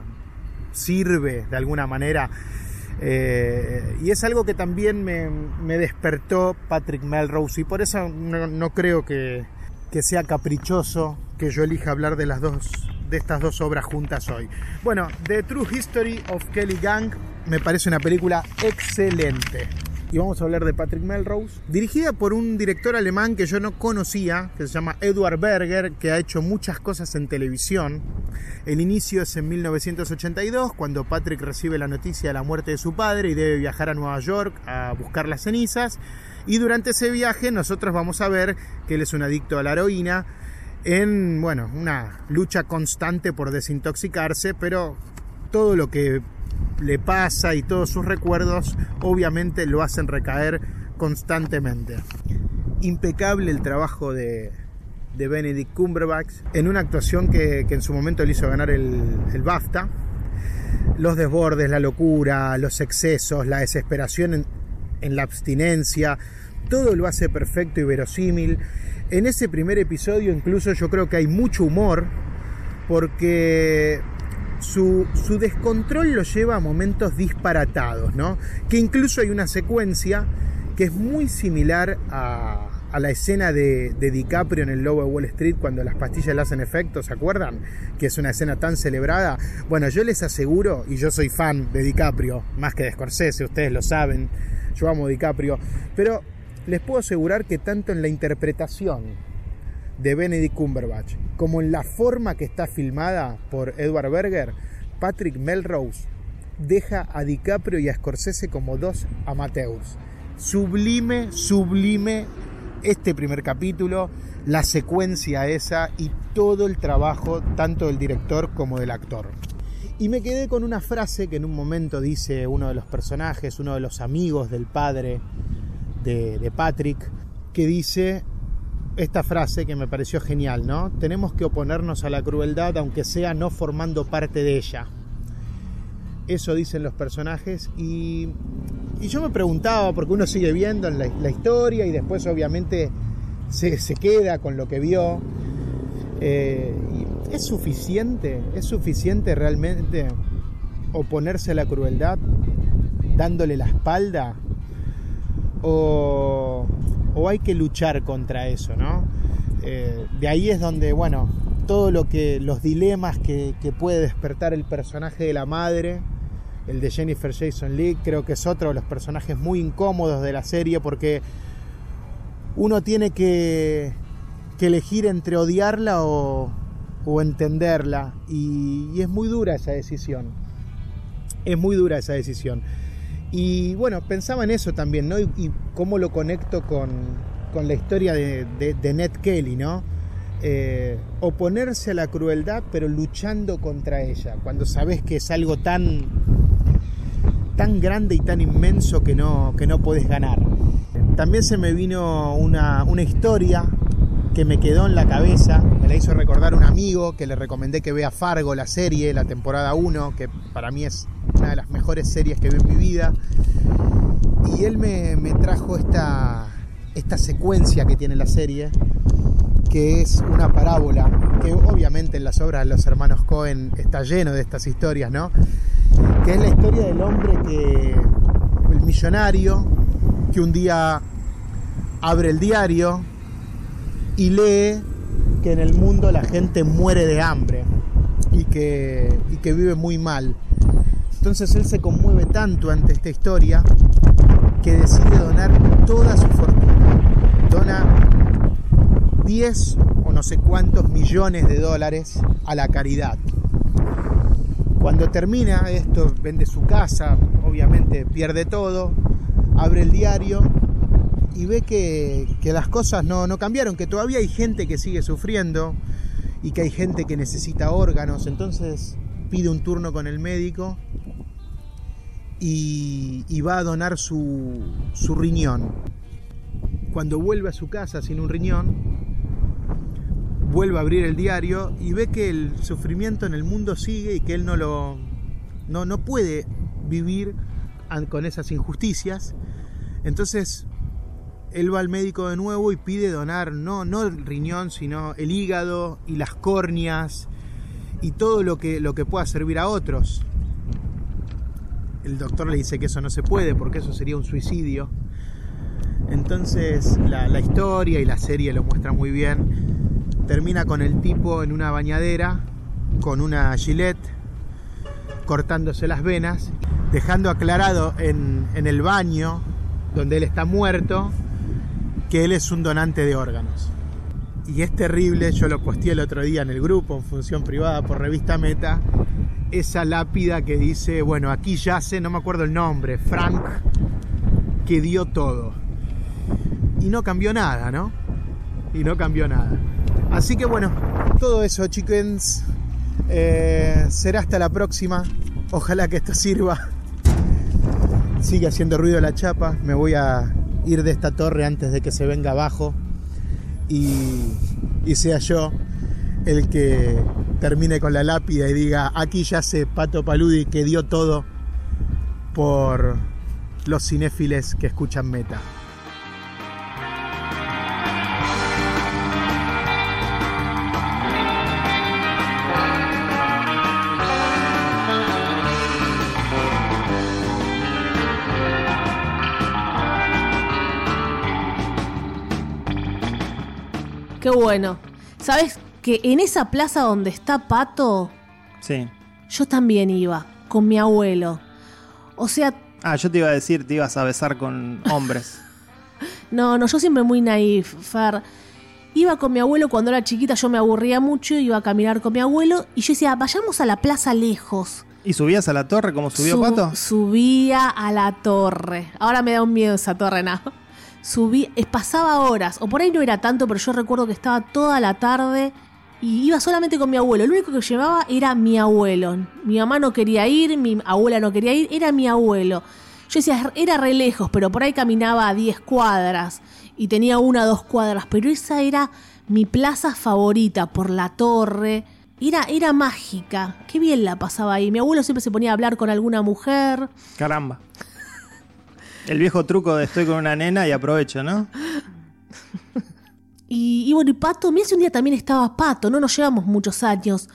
sirve de alguna manera eh, y es algo que también me, me, despertó Patrick Melrose y por eso no, no creo que, que, sea caprichoso que yo elija hablar de las dos de estas dos obras juntas hoy. Bueno, The True History of Kelly Gang me parece una película excelente. Y vamos a hablar de Patrick Melrose, dirigida por un director alemán que yo no conocía, que se llama Edward Berger, que ha hecho muchas cosas en televisión. El inicio es en 1982, cuando Patrick recibe la noticia de la muerte de su padre y debe viajar a Nueva York a buscar las cenizas. Y durante ese viaje nosotros vamos a ver que él es un adicto a la heroína en, bueno, una lucha constante por desintoxicarse, pero todo lo que le pasa y todos sus recuerdos obviamente lo hacen recaer constantemente. Impecable el trabajo de, de Benedict Cumberbatch en una actuación que, que, en su momento le hizo ganar el, el BAFTA. Los desbordes, la locura, los excesos, la desesperación en, en la abstinencia, todo lo hace perfecto y verosímil. En ese primer episodio incluso yo creo que hay mucho humor porque su, su, descontrol lo lleva a momentos disparatados, ¿no? Que incluso hay una secuencia que es muy similar a, a la escena de, de, DiCaprio en el Lobo de Wall Street cuando las pastillas le hacen efecto, ¿se acuerdan? Que es una escena tan celebrada. Bueno, yo les aseguro, y yo soy fan de DiCaprio, más que de Scorsese, ustedes lo saben, yo amo DiCaprio, pero les puedo asegurar que tanto en la interpretación de Benedict Cumberbatch como en la forma que está filmada por Edward Berger, Patrick Melrose deja a DiCaprio y a Scorsese como dos amateurs. Sublime, sublime este primer capítulo, la secuencia esa y todo el trabajo tanto del director como del actor. Y me quedé con una frase que en un momento dice uno de los personajes, uno de los amigos del padre de, de Patrick, que dice esta frase que me pareció genial, ¿no? Tenemos que oponernos a la crueldad aunque sea no formando parte de ella. Eso dicen los personajes y, y yo me preguntaba, porque uno sigue viendo la, la historia y después obviamente se, se, queda con lo que vio. Eh, ¿Es suficiente? ¿Es suficiente realmente oponerse a la crueldad dándole la espalda? ¿O, o hay que luchar contra eso, ¿no? Eh, de ahí es donde, bueno, todo lo que, los dilemas que, que, puede despertar el personaje de la madre, el de Jennifer Jason Leigh, creo que es otro de los personajes muy incómodos de la serie porque uno tiene que, que elegir entre odiarla o, entenderla y es muy dura esa decisión. Es muy dura esa decisión. Y bueno, pensaba en eso también, ¿no? Y, cómo lo conecto con, con la historia de, de, Ned Kelly, ¿no? Eh, oponerse a la crueldad, pero luchando contra ella, cuando sabes que es algo tan, tan grande y tan inmenso que no, que no puedes ganar. También se me vino una, una historia que me quedó en la cabeza, me la hizo recordar un amigo que le recomendé que vea Fargo, la serie, la temporada 1, que para mí es una de las mejores series que vi en mi vida. Y él me, me trajo esta, esta secuencia que tiene la serie, que es una parábola, que obviamente en las obras de los hermanos Cohen está lleno de estas historias, ¿no? Que es la historia del hombre que, el millonario, que un día abre el diario y lee que en el mundo la gente muere de hambre y que, y que vive muy mal. Entonces él se conmueve tanto ante esta historia que decide donar toda su fortuna. Dona 10 o no sé cuántos millones de dólares a la caridad. Cuando termina esto, vende su casa, obviamente pierde todo, abre el diario y ve que, que las cosas no, no cambiaron, que todavía hay gente que sigue sufriendo y que hay gente que necesita órganos. Entonces pide un turno con el médico y, y va a donar su, su, riñón. Cuando vuelve a su casa sin un riñón, vuelve a abrir el diario y ve que el sufrimiento en el mundo sigue y que él no lo no, no puede vivir con esas injusticias. Entonces él va al médico de nuevo y pide donar no, no el riñón, sino el hígado y las córneas y todo lo que, lo que pueda servir a otros. El doctor le dice que eso no se puede porque eso sería un suicidio. Entonces la, la historia y la serie lo muestran muy bien. Termina con el tipo en una bañadera, con una gilet, cortándose las venas, dejando aclarado en, en el baño donde él está muerto que él es un donante de órganos. Y es terrible, yo lo posteé el otro día en el grupo, en función privada por revista Meta, esa lápida que dice, bueno, aquí yace, no me acuerdo el nombre, Frank, que dio todo. Y no cambió nada, ¿no? Y no cambió nada. Así que bueno, todo eso, chickens. Eh, será hasta la próxima. Ojalá que esto sirva. Sigue haciendo ruido la chapa. Me voy a ir de esta torre antes de que se venga abajo. Y, y sea yo el que termine con la lápida y diga, aquí ya se Pato Paludi que dio todo por los cinéfiles que escuchan Meta. Bueno. ¿Sabes que en esa plaza donde está Pato, Sí. yo también iba, con mi abuelo? O sea, Ah, yo te iba a decir, te ibas a besar con hombres. no, no, yo siempre muy naif, Fer. Iba con mi abuelo cuando era chiquita, yo me aburría mucho, iba a caminar con mi abuelo y yo decía, vayamos a la plaza lejos. ¿Y subías a la torre como subió Su- Pato? Subía a la torre. Ahora me da un miedo esa torre, no. Subí, pasaba horas, o por ahí no era tanto, pero yo recuerdo que estaba toda la tarde y iba solamente con mi abuelo. Lo único que llevaba era mi abuelo. Mi mamá no quería ir, mi abuela no quería ir, era mi abuelo. Yo decía, era re lejos, pero por ahí caminaba a 10 cuadras y tenía una o dos cuadras, pero esa era mi plaza favorita por la torre. Era, era mágica. Qué bien la pasaba ahí. Mi abuelo siempre se ponía a hablar con alguna mujer. Caramba. El viejo truco de estoy con una nena y aprovecho, ¿no? Y, y bueno, y Pato, mira si un día también estaba Pato, no nos llevamos muchos años.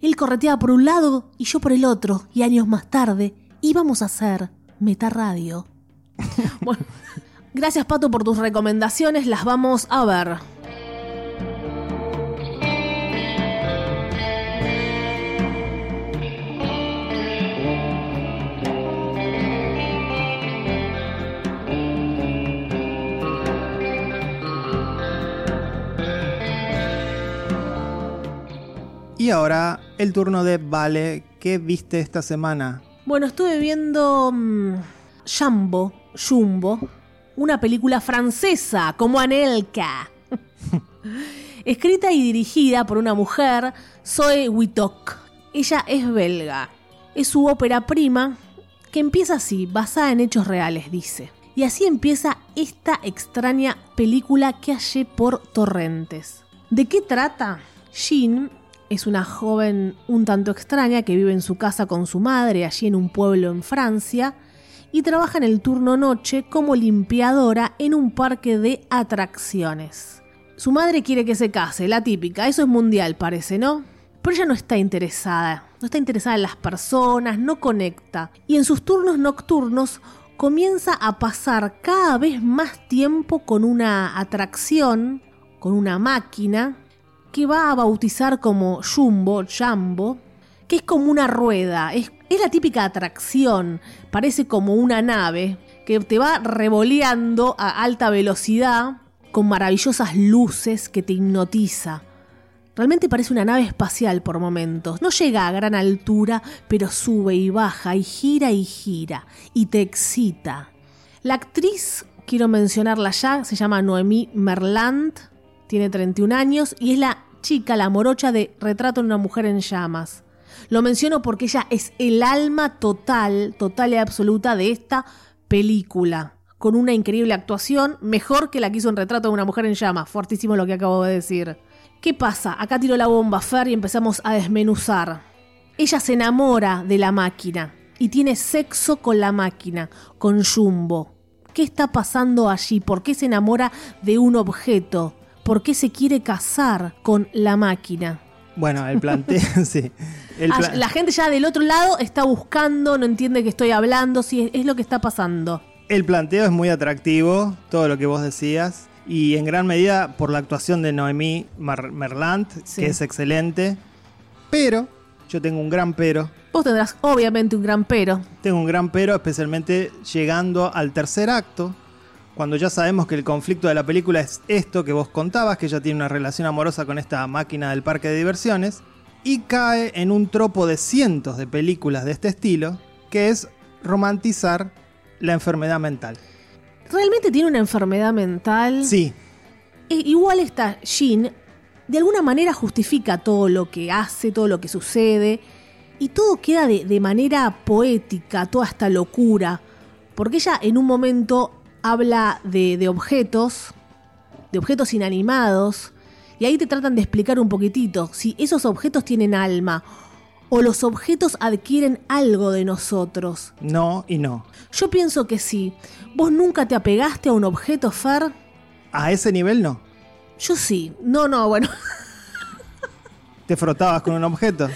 Él correteaba por un lado y yo por el otro. Y años más tarde íbamos a hacer Meta Radio. bueno, gracias Pato por tus recomendaciones, las vamos a ver. Y ahora el turno de Vale. ¿Qué viste esta semana? Bueno, estuve viendo mm, Jumbo, Jumbo, una película francesa como Anelka. Escrita y dirigida por una mujer, Zoe Wittok. Ella es belga. Es su ópera prima, que empieza así, basada en hechos reales, dice. Y así empieza esta extraña película que hallé por torrentes. ¿De qué trata? Jean es una joven un tanto extraña que vive en su casa con su madre allí en un pueblo en Francia y trabaja en el turno noche como limpiadora en un parque de atracciones. Su madre quiere que se case, la típica, eso es mundial parece, ¿no? Pero ella no está interesada, no está interesada en las personas, no conecta. Y en sus turnos nocturnos comienza a pasar cada vez más tiempo con una atracción, con una máquina, que va a bautizar como Jumbo, Jumbo, que es como una rueda, es, es la típica atracción, parece como una nave que te va revoleando a alta velocidad con maravillosas luces que te hipnotiza. Realmente parece una nave espacial por momentos. No llega a gran altura, pero sube y baja y gira y gira y te excita. La actriz, quiero mencionarla ya, se llama Noemí Merland, tiene 31 años y es la chica, la morocha de Retrato de una mujer en llamas. Lo menciono porque ella es el alma total, total y absoluta de esta película, con una increíble actuación, mejor que la que hizo en Retrato de una mujer en llamas. Fuertísimo lo que acabo de decir. ¿Qué pasa? Acá tiro la bomba, Fer, y empezamos a desmenuzar. Ella se enamora de la máquina y tiene sexo con la máquina, con Jumbo. ¿Qué está pasando allí? ¿Por qué se enamora de un objeto? ¿Por qué se quiere casar con la máquina? Bueno, el planteo, sí. El Ah, pla- La gente ya del otro lado está buscando, no entiende que estoy hablando, si es, es lo que está pasando. El planteo es muy atractivo, todo lo que vos decías, y en gran medida por la actuación de Noemí Mar- Merlant, Sí. que es excelente. Pero, yo tengo un gran pero, Vos tendrás obviamente un gran pero. tengo un gran pero, especialmente llegando al tercer acto, cuando ya sabemos que el conflicto de la película es esto que vos contabas, que ella tiene una relación amorosa con esta máquina del parque de diversiones, y cae en un tropo de cientos de películas de este estilo, que es romantizar la enfermedad mental. ¿Realmente tiene una enfermedad mental? Sí, E- igual esta Jean de alguna manera justifica todo lo que hace, todo lo que sucede, y todo queda de, de manera poética, toda esta locura, porque ella en un momento habla de, de objetos, de objetos inanimados, y ahí te tratan de explicar un poquitito si esos objetos tienen alma, o los objetos adquieren algo de nosotros. no y no. Yo pienso que sí. ¿Vos nunca te apegaste a un objeto, Fer? A ese nivel no. Yo sí. No, no, bueno. Te frotabas con un objeto.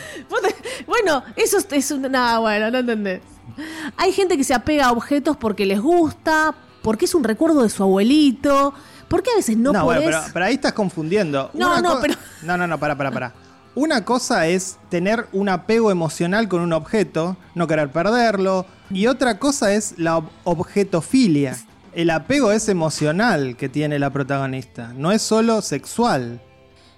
Bueno, eso es- es un... Nada, bueno, no entendés. Hay gente que se apega a objetos porque les gusta, porque es un recuerdo de su abuelito, ¿Por qué a veces no, No, bueno, pero, pero ahí estás confundiendo. No, Una no, pero- No, no, no, para, para, para. Una cosa es tener un apego emocional con un objeto, no querer perderlo, y otra cosa es la ob- objetofilia. El apego es emocional que tiene la protagonista, no es solo sexual.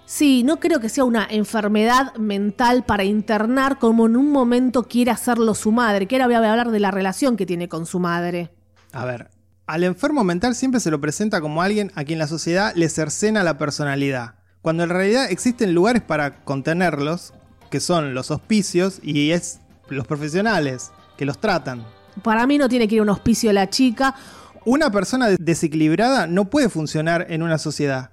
Sí, no creo que sea una enfermedad mental para internar como en un momento quiere hacerlo su madre, que ahora voy a hablar de la relación que tiene con su madre. A ver, al enfermo mental siempre se lo presenta como alguien a quien la sociedad le cercena la personalidad, cuando en realidad existen lugares para contenerlos, que son los hospicios y es los profesionales que los tratan. Para mí no tiene que ir a un hospicio la chica. Una persona des- desequilibrada no puede funcionar en una sociedad.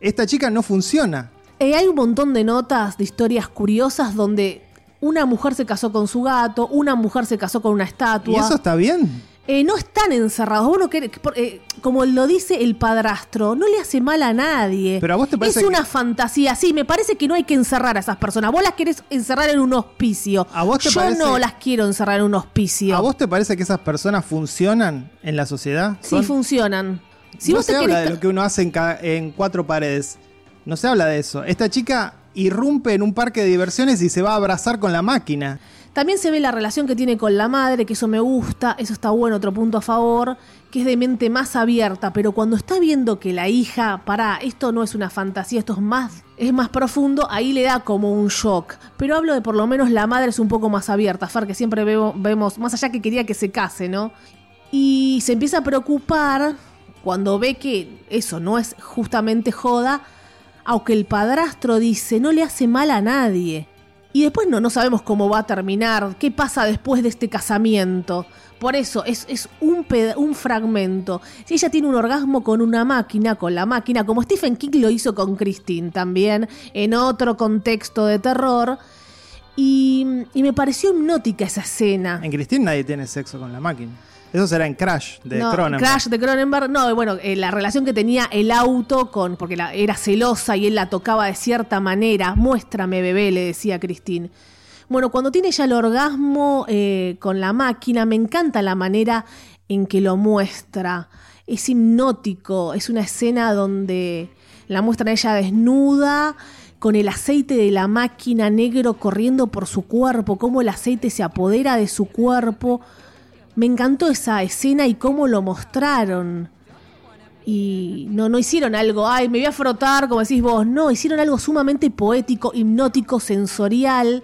Esta chica no funciona. Eh, hay un montón de notas, de historias curiosas donde una mujer se casó con su gato, una mujer se casó con una estatua. ¿Y eso está bien? Eh, no están encerrados. Vos no querés- por- eh, como lo dice el padrastro, no le hace mal a nadie. Pero a vos te parece es una que- fantasía. Sí, me parece que no hay que encerrar a esas personas. Vos las querés encerrar en un hospicio. ¿A vos te Yo parece- no las quiero encerrar en un hospicio. ¿A vos te parece que esas personas funcionan en la sociedad? Sí, Son- funcionan. Si no vos se te habla querés de lo que uno hace en, ca- en cuatro paredes. No se habla de eso. Esta chica irrumpe en un parque de diversiones y se va a abrazar con la máquina. También se ve la relación que tiene con la madre, que eso me gusta, eso está bueno, otro punto a favor, que es de mente más abierta, pero cuando está viendo que la hija, pará, esto no es una fantasía, esto es más, es más profundo, ahí le da como un shock. Pero hablo de por lo menos la madre es un poco más abierta, Far, que siempre veo- vemos, más allá que quería que se case, ¿no? Y se empieza a preocupar cuando ve que eso no es justamente joda, aunque el padrastro dice no le hace mal a nadie. Y después no, no sabemos cómo va a terminar, qué pasa después de este casamiento. Por eso es, es un, un fragmento. Si ella tiene un orgasmo con una máquina, con la máquina, como Stephen King lo hizo con Christine también, en otro contexto de terror. Y, y me pareció hipnótica esa escena. En Christine nadie tiene sexo con la máquina. Eso será en Crash de no, Cronenberg. Crash de Cronenberg. No, bueno, eh, la relación que tenía el auto con. porque la- era celosa y él la tocaba de cierta manera. Muéstrame, bebé, le decía Christine. Bueno, cuando tiene ya el orgasmo eh, con la máquina, me encanta la manera en que lo muestra. Es hipnótico, es una escena donde la muestran a ella desnuda, con el aceite de la máquina negro corriendo por su cuerpo, cómo el aceite se apodera de su cuerpo. Me encantó esa escena y cómo lo mostraron. Y no, no hicieron algo, ay, me voy a frotar, como decís vos. No, hicieron algo sumamente poético, hipnótico, sensorial.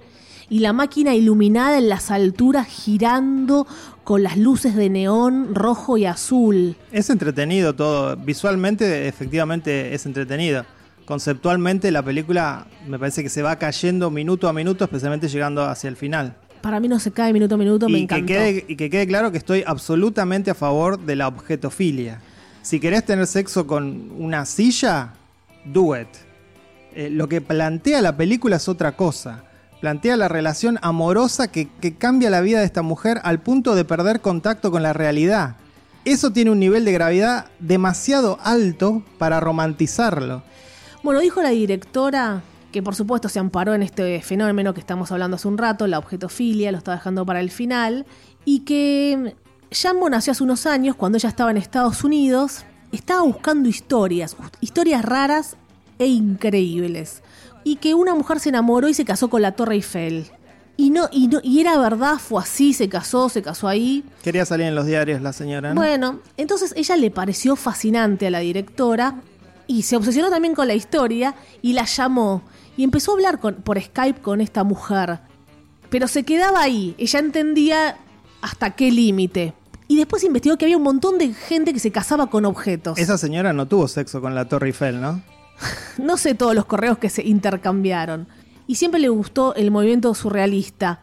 Y la máquina iluminada en las alturas girando con las luces de neón rojo y azul. Es entretenido todo. Visualmente, efectivamente, es entretenido. Conceptualmente, la película me parece que se va cayendo minuto a minuto, especialmente llegando hacia el final. Para mí no se cae minuto a minuto, me y, que encantó. quede, y que quede claro que estoy absolutamente a favor de la objetofilia. Si querés tener sexo con una silla, do it. Eh, lo que plantea la película es otra cosa. Plantea la relación amorosa que, que cambia la vida de esta mujer al punto de perder contacto con la realidad. Eso tiene un nivel de gravedad demasiado alto para romantizarlo. Bueno, dijo la directora que por supuesto se amparó en este fenómeno que estamos hablando hace un rato, la objetofilia, lo está dejando para el final, y que Jambo nació hace unos años, cuando ella estaba en Estados Unidos, estaba buscando historias, historias raras e increíbles, y que una mujer se enamoró y se casó con la Torre Eiffel. Y, no, y, no, y era verdad, fue así, se casó, se casó ahí. Quería salir en los diarios la señora, ¿no? Bueno, entonces ella le pareció fascinante a la directora y se obsesionó también con la historia y la llamó y empezó a hablar con, por Skype con esta mujer. Pero se quedaba ahí, ella entendía hasta qué límite. Y después investigó que había un montón de gente que se casaba con objetos. Esa señora no tuvo sexo con la Torre Eiffel, ¿no? No sé todos los correos que se intercambiaron. Y siempre le gustó el movimiento surrealista.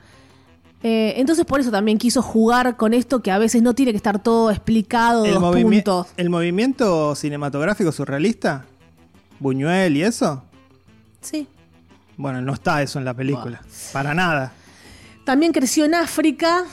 Eh, entonces por eso también quiso jugar con esto que a veces no tiene que estar todo explicado, el, movimi- puntos. el movimiento cinematográfico surrealista, Buñuel y eso, Sí. Bueno, no está eso en la película, para nada. También creció en África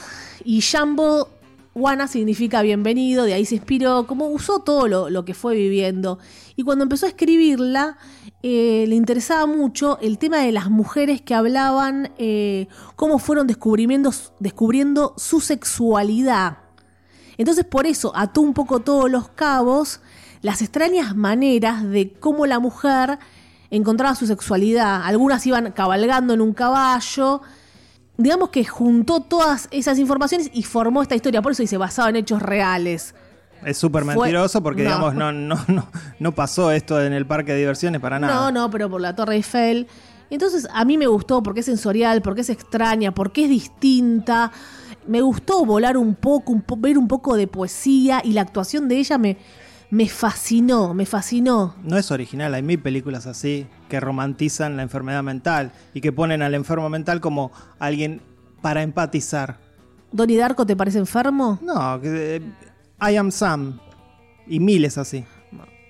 y Jambo Wana significa bienvenido, de ahí se inspiró, como usó todo lo, lo que fue viviendo. Y cuando empezó a escribirla, eh, le interesaba mucho el tema de las mujeres que hablaban eh, cómo fueron descubriendo, descubriendo su sexualidad. Entonces por eso ató un poco todos los cabos las extrañas maneras de cómo la mujer encontraba su sexualidad. Algunas iban cabalgando en un caballo. Digamos que juntó todas esas informaciones y formó esta historia. Por eso dice basado en hechos reales. Es súper mentiroso porque, no. digamos, no, no, no, no pasó esto en el parque de diversiones para nada. No, no, pero por la Torre Eiffel. Entonces a mí me gustó porque es sensorial, porque es extraña, porque es distinta. Me gustó volar un poco, un po- ver un poco de poesía y la actuación de ella me, me fascinó, me fascinó. No es original, hay mil películas así que romantizan la enfermedad mental y que ponen al enfermo mental como alguien para empatizar. ¿Donnie Darko te parece enfermo? No, eh, I am Sam y miles así.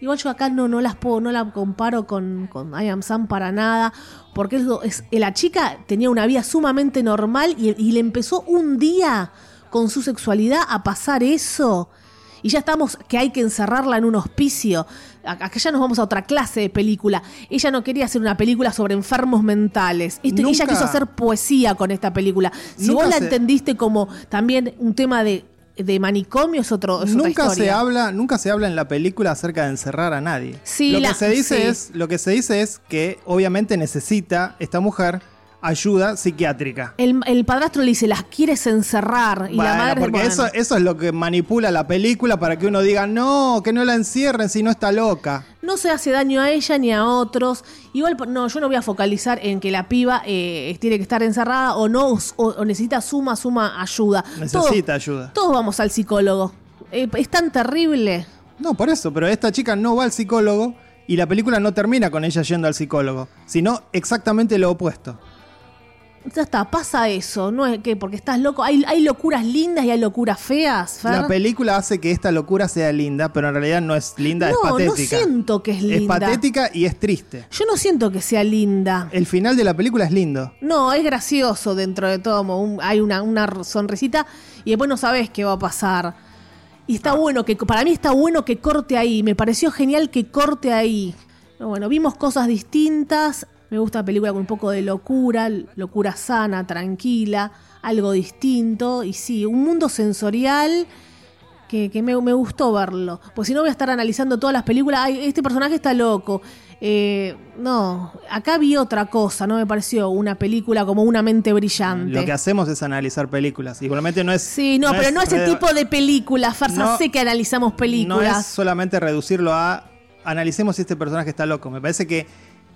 Igual yo acá no, no las puedo, no la comparo con, con I Am Sam para nada, porque es, la chica tenía una vida sumamente normal y, y le empezó un día con su sexualidad a pasar eso. Y ya estamos que hay que encerrarla en un hospicio. Acá ya nos vamos a otra clase de película. Ella no quería hacer una película sobre enfermos mentales. Esto- ella quiso hacer poesía con esta película. Si vos la se- entendiste como también un tema de, de manicomio, es, otro, es otra Nunca se habla, nunca se habla en la película acerca de encerrar a nadie. Sí, lo la- que se dice sí. es, lo que se dice es que obviamente necesita esta mujer ayuda psiquiátrica. El, el padrastro le dice, las quieres encerrar. Y la madre. porque bueno. eso, eso es lo que manipula la película para que uno diga, no, que no la encierren si no está loca. No se hace daño a ella ni a otros. Igual, no, yo no voy a focalizar en que la piba eh, tiene que estar encerrada o no, o, o necesita suma, suma ayuda. Necesita Todos- ayuda. Todos vamos al psicólogo. Eh, es tan terrible. No, por eso, pero esta chica no va al psicólogo y la película no termina con ella yendo al psicólogo, sino exactamente lo opuesto. Ya está, pasa eso. No es que porque estás loco. Hay, hay locuras lindas y hay locuras feas. Fer. La película hace que esta locura sea linda, pero en realidad no es linda, es no, no patética. siento que es es linda. patética y es triste. Yo no siento que sea linda. El final de la película es lindo. No, es gracioso dentro de todo. un- hay una, una sonrisita y después no sabes qué va a pasar. Y Ah. está bueno que, para mí está bueno que corte ahí. Me pareció genial que corte ahí. Bueno, vimos cosas distintas. Me gusta la película con un poco de locura, locura sana, tranquila, algo distinto. Y sí, un mundo sensorial que, que me, me gustó verlo. Pues si no voy a estar analizando todas las películas, ay, este personaje está loco. Eh, no, acá vi otra cosa, no me pareció una película como una mente brillante. Lo que hacemos es analizar películas. Igualmente no es. Sí, no, pero no ese re- tipo de películas, Farsa, No- sé que analizamos No películas. es solamente reducirlo a analicemos si este personaje está loco. Me parece que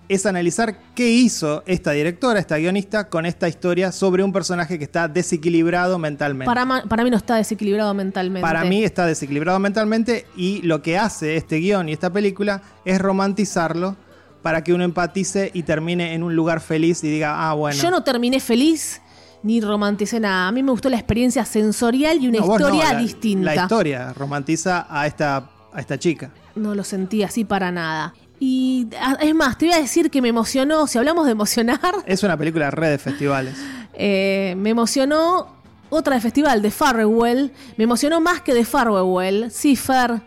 es analizar qué hizo esta directora, esta guionista, con esta historia sobre un personaje que está desequilibrado mentalmente. para, mí no está desequilibrado mentalmente. Para mí está desequilibrado mentalmente y lo que hace este guion y esta película es romantizarlo para que uno empatice y termine en un lugar feliz y diga, ah, bueno. Yo no terminé feliz ni romanticé nada. A mí me gustó la experiencia sensorial y una No, vos no, historia la- distinta. La historia romantiza a esta, a esta chica. No lo sentí así para nada. Y ah, es más, te voy a decir que me emocionó, si hablamos de emocionar, Es una película red de festivales. eh, me emocionó otra de festival, de Farewell. Me emocionó más que de Farewell. Sí, Fer,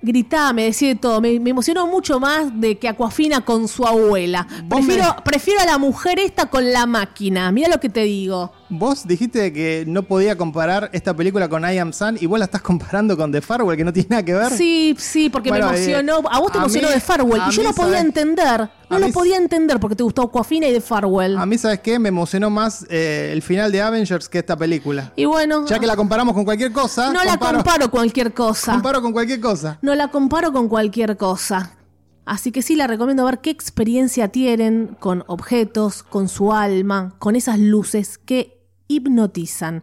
gritaba, me decía de todo. Me, me emocionó mucho más de que Aquafina con su abuela. Prefiero, me- prefiero a la mujer esta con la máquina. Mira lo que te digo. Vos dijiste que no podía comparar esta película con I Am Sun y vos la estás comparando con The Farewell, que no tiene nada que ver. Sí, sí, porque Bueno, me emocionó. eh, a vos te a emocionó mí- de Farewell. Y yo no podía ¿sabes? entender. No lo mí- podía entender porque te gustó Aquafina y de Farewell. A mí, ¿sabes qué? Me emocionó más eh, el final de Avengers que esta película. Y bueno, Ya que la comparamos con cualquier cosa. no la comparo, comparo cualquier cosa. comparo con cualquier cosa. No la comparo con cualquier cosa. Así que sí, la recomiendo ver qué experiencia tienen con objetos, con su alma, con esas luces que hipnotizan.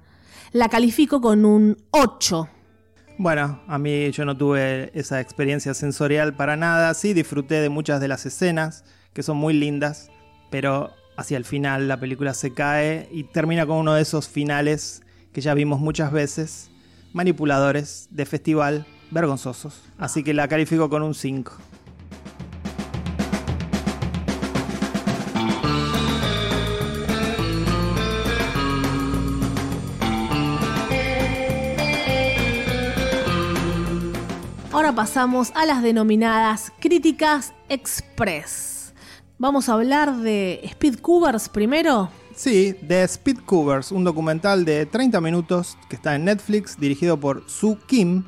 La califico con un 8. Bueno, a mí yo no tuve esa experiencia sensorial para nada. Sí, disfruté de muchas de las escenas, que son muy lindas, pero hacia el final la película se cae y termina con uno de esos finales que ya vimos muchas veces, manipuladores de festival, vergonzosos. Así que la califico con un 5. Pasamos a las denominadas críticas express. Vamos a hablar de Speed Cougars primero. Sí, The Speed Cougars, un documental de 30 minutos que está en Netflix, dirigido por Sue Kim,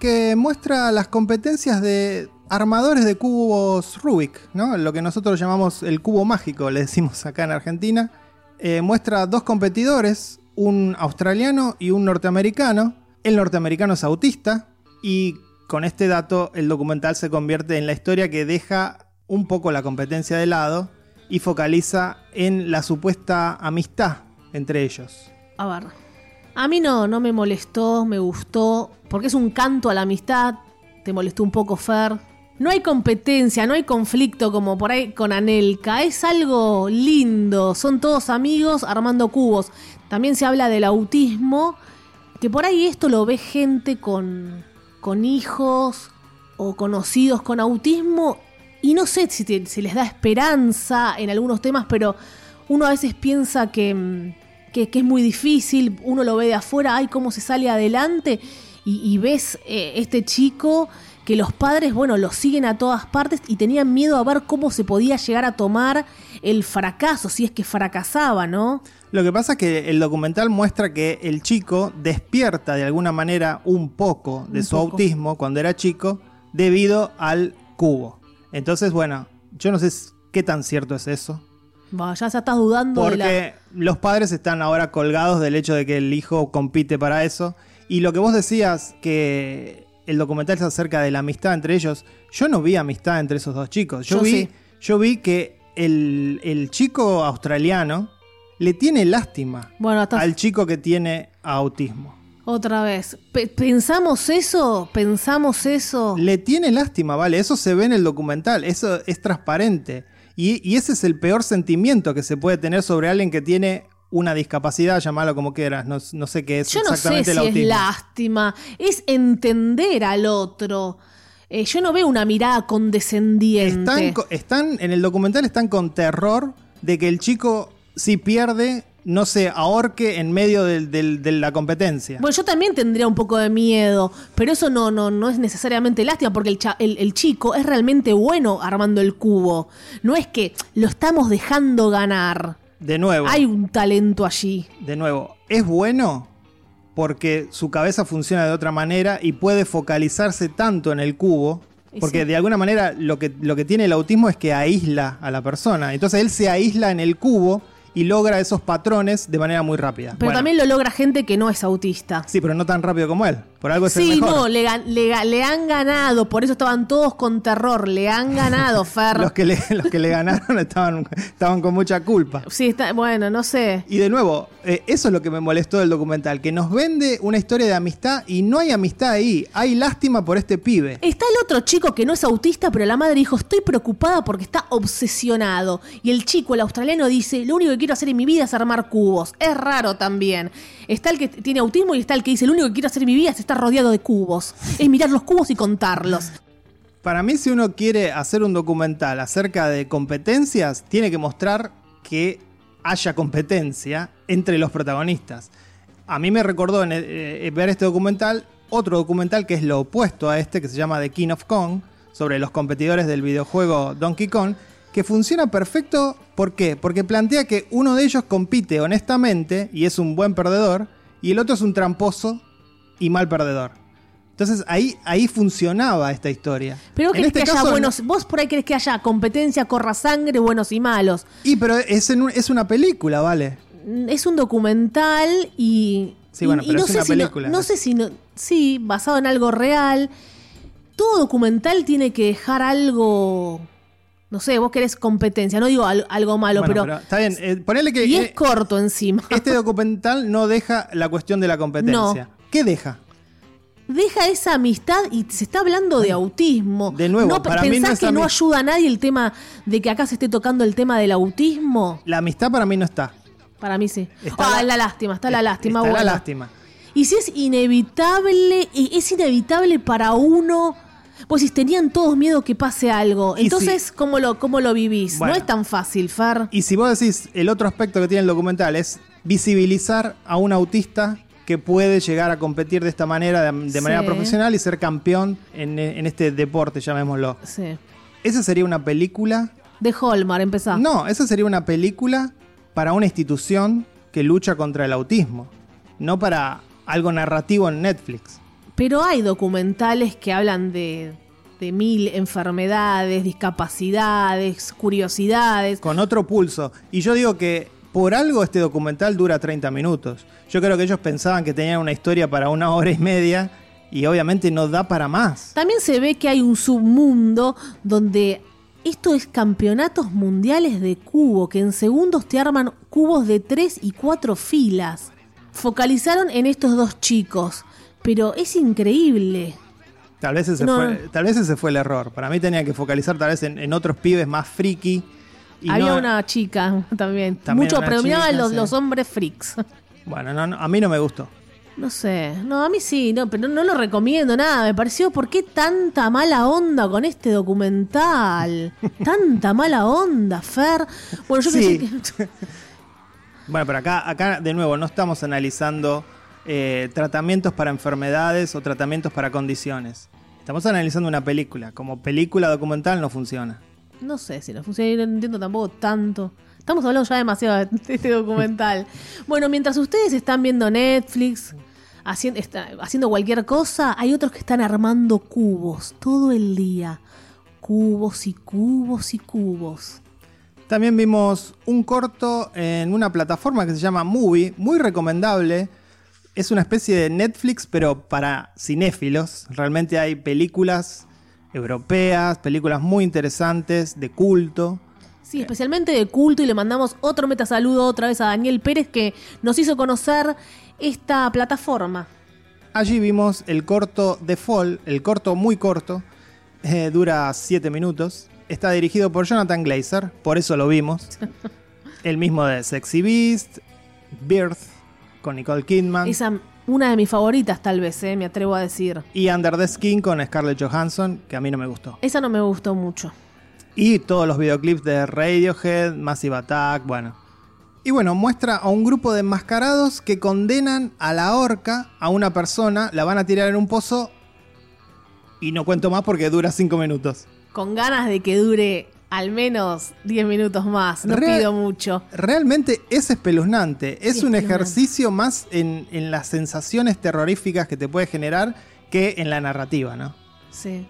que muestra las competencias de armadores de cubos Rubik, ¿no? Lo que nosotros llamamos el cubo mágico, le decimos acá en Argentina. Eh, muestra dos competidores, un australiano y un norteamericano. El norteamericano es autista y con este dato el documental se convierte en la historia que deja un poco la competencia de lado y focaliza en la supuesta amistad entre ellos. A ver. A mí no, no me molestó, me gustó, porque es un canto a la amistad. Te molestó un poco, Fer. No hay competencia, no hay conflicto como por ahí con Anelka. Es algo lindo. Son todos amigos armando cubos. También se habla del autismo, que por ahí esto lo ve gente con, con hijos o conocidos con autismo. Y no sé si se les da esperanza en algunos temas, pero uno a veces piensa que, mm, que, que es muy difícil. Uno lo ve de afuera, ay, cómo se sale adelante. Y, ves eh, este chico que los padres, bueno, lo siguen a todas partes y tenían miedo a ver cómo se podía llegar a tomar el fracaso, si es que fracasaba, ¿no? Lo que pasa es que el documental muestra que el chico despierta de alguna manera un poco de Un su poco. autismo cuando era chico debido al cubo. Entonces, bueno, yo no sé qué tan cierto es eso. Va, ya se estás dudando de la... Porque los padres están ahora colgados del hecho de que el hijo compite para eso. Y lo que vos decías, que el documental se acerca de la amistad entre ellos, yo no vi amistad entre esos dos chicos. Yo, Yo vi, sí. yo vi que el, el chico australiano le tiene lástima Bueno, hasta al chico que tiene autismo. otra vez. Pe- ¿Pensamos eso? ¿Pensamos eso? Le tiene lástima, ¿vale? Eso se ve en el documental, eso es transparente. Y, y ese es el peor sentimiento que se puede tener sobre alguien que tiene una discapacidad, llamarlo como quieras, no, no sé qué es Yo no sé exactamente si el es autismo. lástima, es entender al otro. Eh, yo no veo una mirada condescendiente. Están, están, en el documental están con terror de que el chico, si pierde, no se ahorque en medio de la competencia. Bueno, yo también tendría un poco de miedo, pero eso no, no, no es necesariamente lástima, porque el, cha- el- el chico es realmente bueno armando el cubo. No es que lo estamos dejando ganar. de nuevo, Hay un talento allí. de nuevo, es bueno porque su cabeza funciona de otra manera y puede focalizarse tanto en el cubo. Porque sí. de alguna manera lo que, lo que tiene el autismo es que aísla a la persona. Entonces él se aísla en el cubo y logra esos patrones de manera muy rápida. Pero Bueno, también lo logra gente que no es autista. Sí, pero no tan rápido como él. Por algo es el Sí, mejor. no, le, han ganado, por eso estaban todos con terror, le han ganado, Fer. Los que le, los que le ganaron estaban, estaban con mucha culpa. Sí, está, bueno, no sé. Y de nuevo, eh, eso es lo que me molestó del documental, que nos vende una historia de amistad y no hay amistad ahí, hay lástima por este pibe. Está el otro chico que no es autista, pero la madre dijo, estoy preocupada porque está obsesionado. Y el chico, el australiano, dice, lo único que quiero hacer en mi vida es armar cubos. Es raro también. Está el que tiene autismo y está el que dice, lo único que quiero hacer en mi vida es estar rodeado de cubos. Es mirar los cubos y contarlos. Para mí, si uno quiere hacer un documental acerca de competencias, tiene que mostrar que haya competencia entre los protagonistas. A mí me recordó en, eh, ver este documental otro documental que es lo opuesto a este, que se llama The King of Kong, sobre los competidores del videojuego Donkey Kong, que funciona perfecto. ¿Por qué? Porque plantea que uno de ellos compite honestamente y es un buen perdedor, y el otro es un tramposo y mal perdedor. Entonces ahí, ahí funcionaba esta historia. Pero vos En este que haya caso, buenos, vos por ahí querés que haya competencia, corra sangre, buenos y malos. Y pero es, en un- es una película, ¿vale? Es un documental y. Sí, bueno, y- y pero no es una si no- película. No, sé si no. Sí, basado en algo real. Todo documental tiene que dejar algo. No sé, vos querés competencia, no digo al- algo malo, Bueno, pero, está bien. eh, ponele que Y eh, es corto encima. este documental no deja la cuestión de la competencia. ¿Qué deja? Deja esa amistad y se está hablando de autismo. De nuevo, ¿No, para mí no ¿Pensás es que no ayuda a nadie el tema de que acá se esté tocando el tema del autismo? La amistad para mí no está. Para mí sí. Está ah, la- la, lástima, está la lástima. Está la lástima. Y si es inevitable, es inevitable para uno. Pues si tenían todos miedo que pase algo. Entonces, ¿cómo, lo, ¿cómo lo vivís? Bueno. No es tan fácil, Fer. Y si vos decís, el otro aspecto que tiene el documental es visibilizar a un autista que puede llegar a competir de esta manera, de, de manera Sí. profesional y ser campeón en, en este deporte, llamémoslo. Sí. ¿Esa sería una película? De Holmar, empezá. No, esa sería una película para una institución que lucha contra el autismo, no para algo narrativo en Netflix. Pero hay documentales que hablan de, de mil enfermedades, discapacidades, curiosidades. Con otro pulso. Y yo digo que por algo este documental dura 30 minutos. Yo creo que ellos pensaban que tenían una historia para una hora y media y obviamente no da para más. También se ve que hay un submundo donde esto es campeonatos mundiales de cubo, que en segundos te arman cubos de 3 y 4 filas. Focalizaron en estos dos chicos, pero es increíble. Tal vez ese, No. fue, tal vez ese fue el error. Para mí tenía que focalizar tal vez en, en otros pibes más friki. Y Había no- una chica también. También Mucho predominaban los, sí. los hombres freaks. Bueno, no, no, a mí no me gustó. No sé, no, a mí sí, no, pero no lo recomiendo nada. Me pareció, ¿por qué tanta mala onda con este documental? tanta mala onda, Fer. Bueno, yo Sí. pensé que. Bueno, pero acá, acá de nuevo no estamos analizando eh, tratamientos para enfermedades o tratamientos para condiciones. Estamos analizando una película. Como película documental no funciona. No sé si no funciona, no entiendo tampoco tanto. Estamos hablando ya demasiado de este documental. bueno, mientras ustedes están viendo Netflix, haciendo, haciendo cualquier cosa, hay otros que están armando cubos todo el día. Cubos y cubos y cubos. También vimos un corto en una plataforma que se llama Movie, muy recomendable. Es una especie de Netflix, pero para cinéfilos. Realmente hay películas europeas, películas muy interesantes, de culto. Sí, especialmente de culto y le mandamos otro metasaludo otra vez a Daniel Pérez que nos hizo conocer esta plataforma. Allí vimos el corto The Fall, el corto muy corto, eh, dura 7 minutos. Está dirigido por Jonathan Glazer, por eso lo vimos. el mismo de Sexy Beast, Birth, con Nicole Kidman. Esa una de mis favoritas tal vez, eh, me atrevo a decir. Y Under the Skin con Scarlett Johansson, que a mí no me gustó. Esa no me gustó mucho. Y todos los videoclips de Radiohead, Massive Attack, bueno. Y bueno, muestra a un grupo de enmascarados que condenan a la horca a una persona, la van a tirar en un pozo y no cuento más porque dura 5 minutos. Con ganas de que dure al menos 10 minutos más. No Real- pido mucho. Realmente es espeluznante. Es un espeluznante. ejercicio más en, en las sensaciones terroríficas que te puede generar que en la narrativa, ¿no? Sí.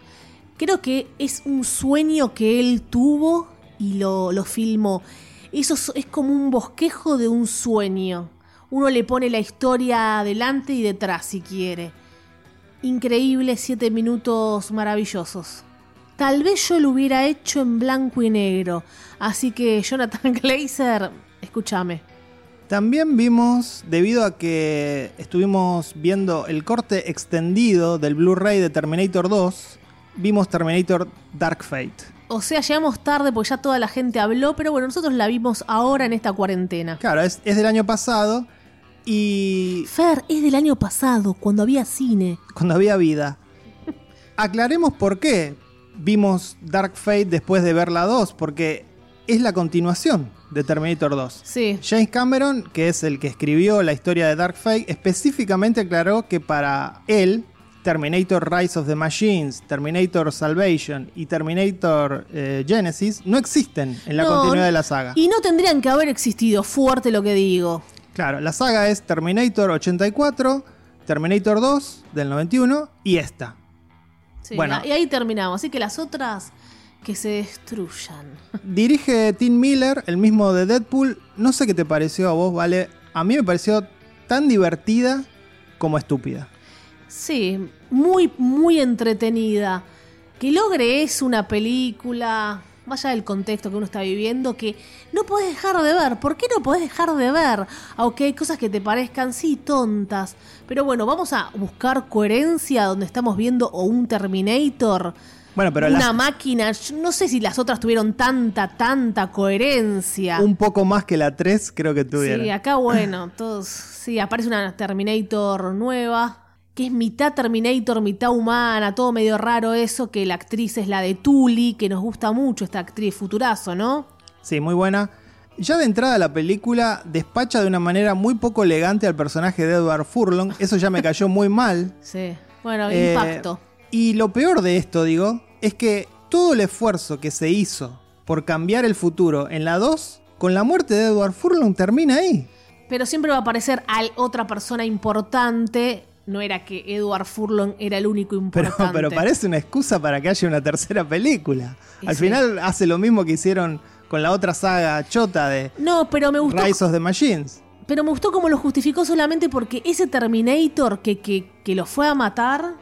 Creo que es un sueño que él tuvo y lo, lo filmó. Eso es, es como un bosquejo de un sueño. Uno le pone la historia adelante y detrás si quiere. Increíble, siete minutos maravillosos. Tal vez yo lo hubiera hecho en blanco y negro. Así que Jonathan Glazer, escúchame. También vimos, debido a que estuvimos viendo el corte extendido del Blu-ray de Terminator 2, vimos Terminator Dark Fate. O sea, llegamos tarde porque ya toda la gente habló, pero bueno, nosotros la vimos ahora en esta cuarentena. Claro, es, es del año pasado y Fer, es del año pasado, cuando había cine. cuando había vida. Aclaremos por qué vimos Dark Fate después de ver la 2, porque es la continuación de Terminator 2. Sí. James Cameron, que es el que escribió la historia de Dark Fate, específicamente aclaró que para él, Terminator Rise of the Machines, Terminator Salvation y Terminator eh, Genesis no existen en la No, continuidad de la saga. Y no tendrían que haber existido, fuerte lo que digo. Claro, la saga es Terminator 84, Terminator 2 del 91 y esta. Sí, Bueno. Y ahí terminamos. Así que las otras que se destruyan. Dirige Tim Miller, el mismo de Deadpool. No sé qué te pareció a vos, ¿vale? A mí me pareció tan divertida como estúpida. Sí, muy, muy entretenida. Que logre es una película, vaya del contexto que uno está viviendo, que no podés dejar de ver. ¿Por qué no podés dejar de ver? Aunque hay cosas que te parezcan, sí, tontas. Pero bueno, vamos a buscar coherencia donde estamos viendo o un Terminator. Bueno, pero una las- máquina, yo no sé si las otras tuvieron tanta, tanta coherencia. un poco más que la 3 creo que tuvieron. Sí, acá bueno, todos. Sí, aparece una Terminator nueva. Que es mitad Terminator, mitad humana, todo medio raro eso, que la actriz es la de Tully, que nos gusta mucho esta actriz futurazo, ¿no? Sí, muy buena. Ya de entrada la película despacha de una manera muy poco elegante al personaje de Edward Furlong. Eso ya me cayó muy mal. Sí. Bueno, Eh, impacto. Y lo peor de esto, digo, es que todo el esfuerzo que se hizo por cambiar el futuro en la 2, con la muerte de Edward Furlong termina ahí. Pero siempre va a aparecer a otra persona importante no era que Edward Furlong era el único importante. Pero, pero parece una excusa para que haya una tercera película. Y Al sí. final hace lo mismo que hicieron con la otra saga chota de No, pero me gustó. Rise of the Machines. Pero me gustó como lo justificó solamente porque ese Terminator que, que, que lo fue a matar,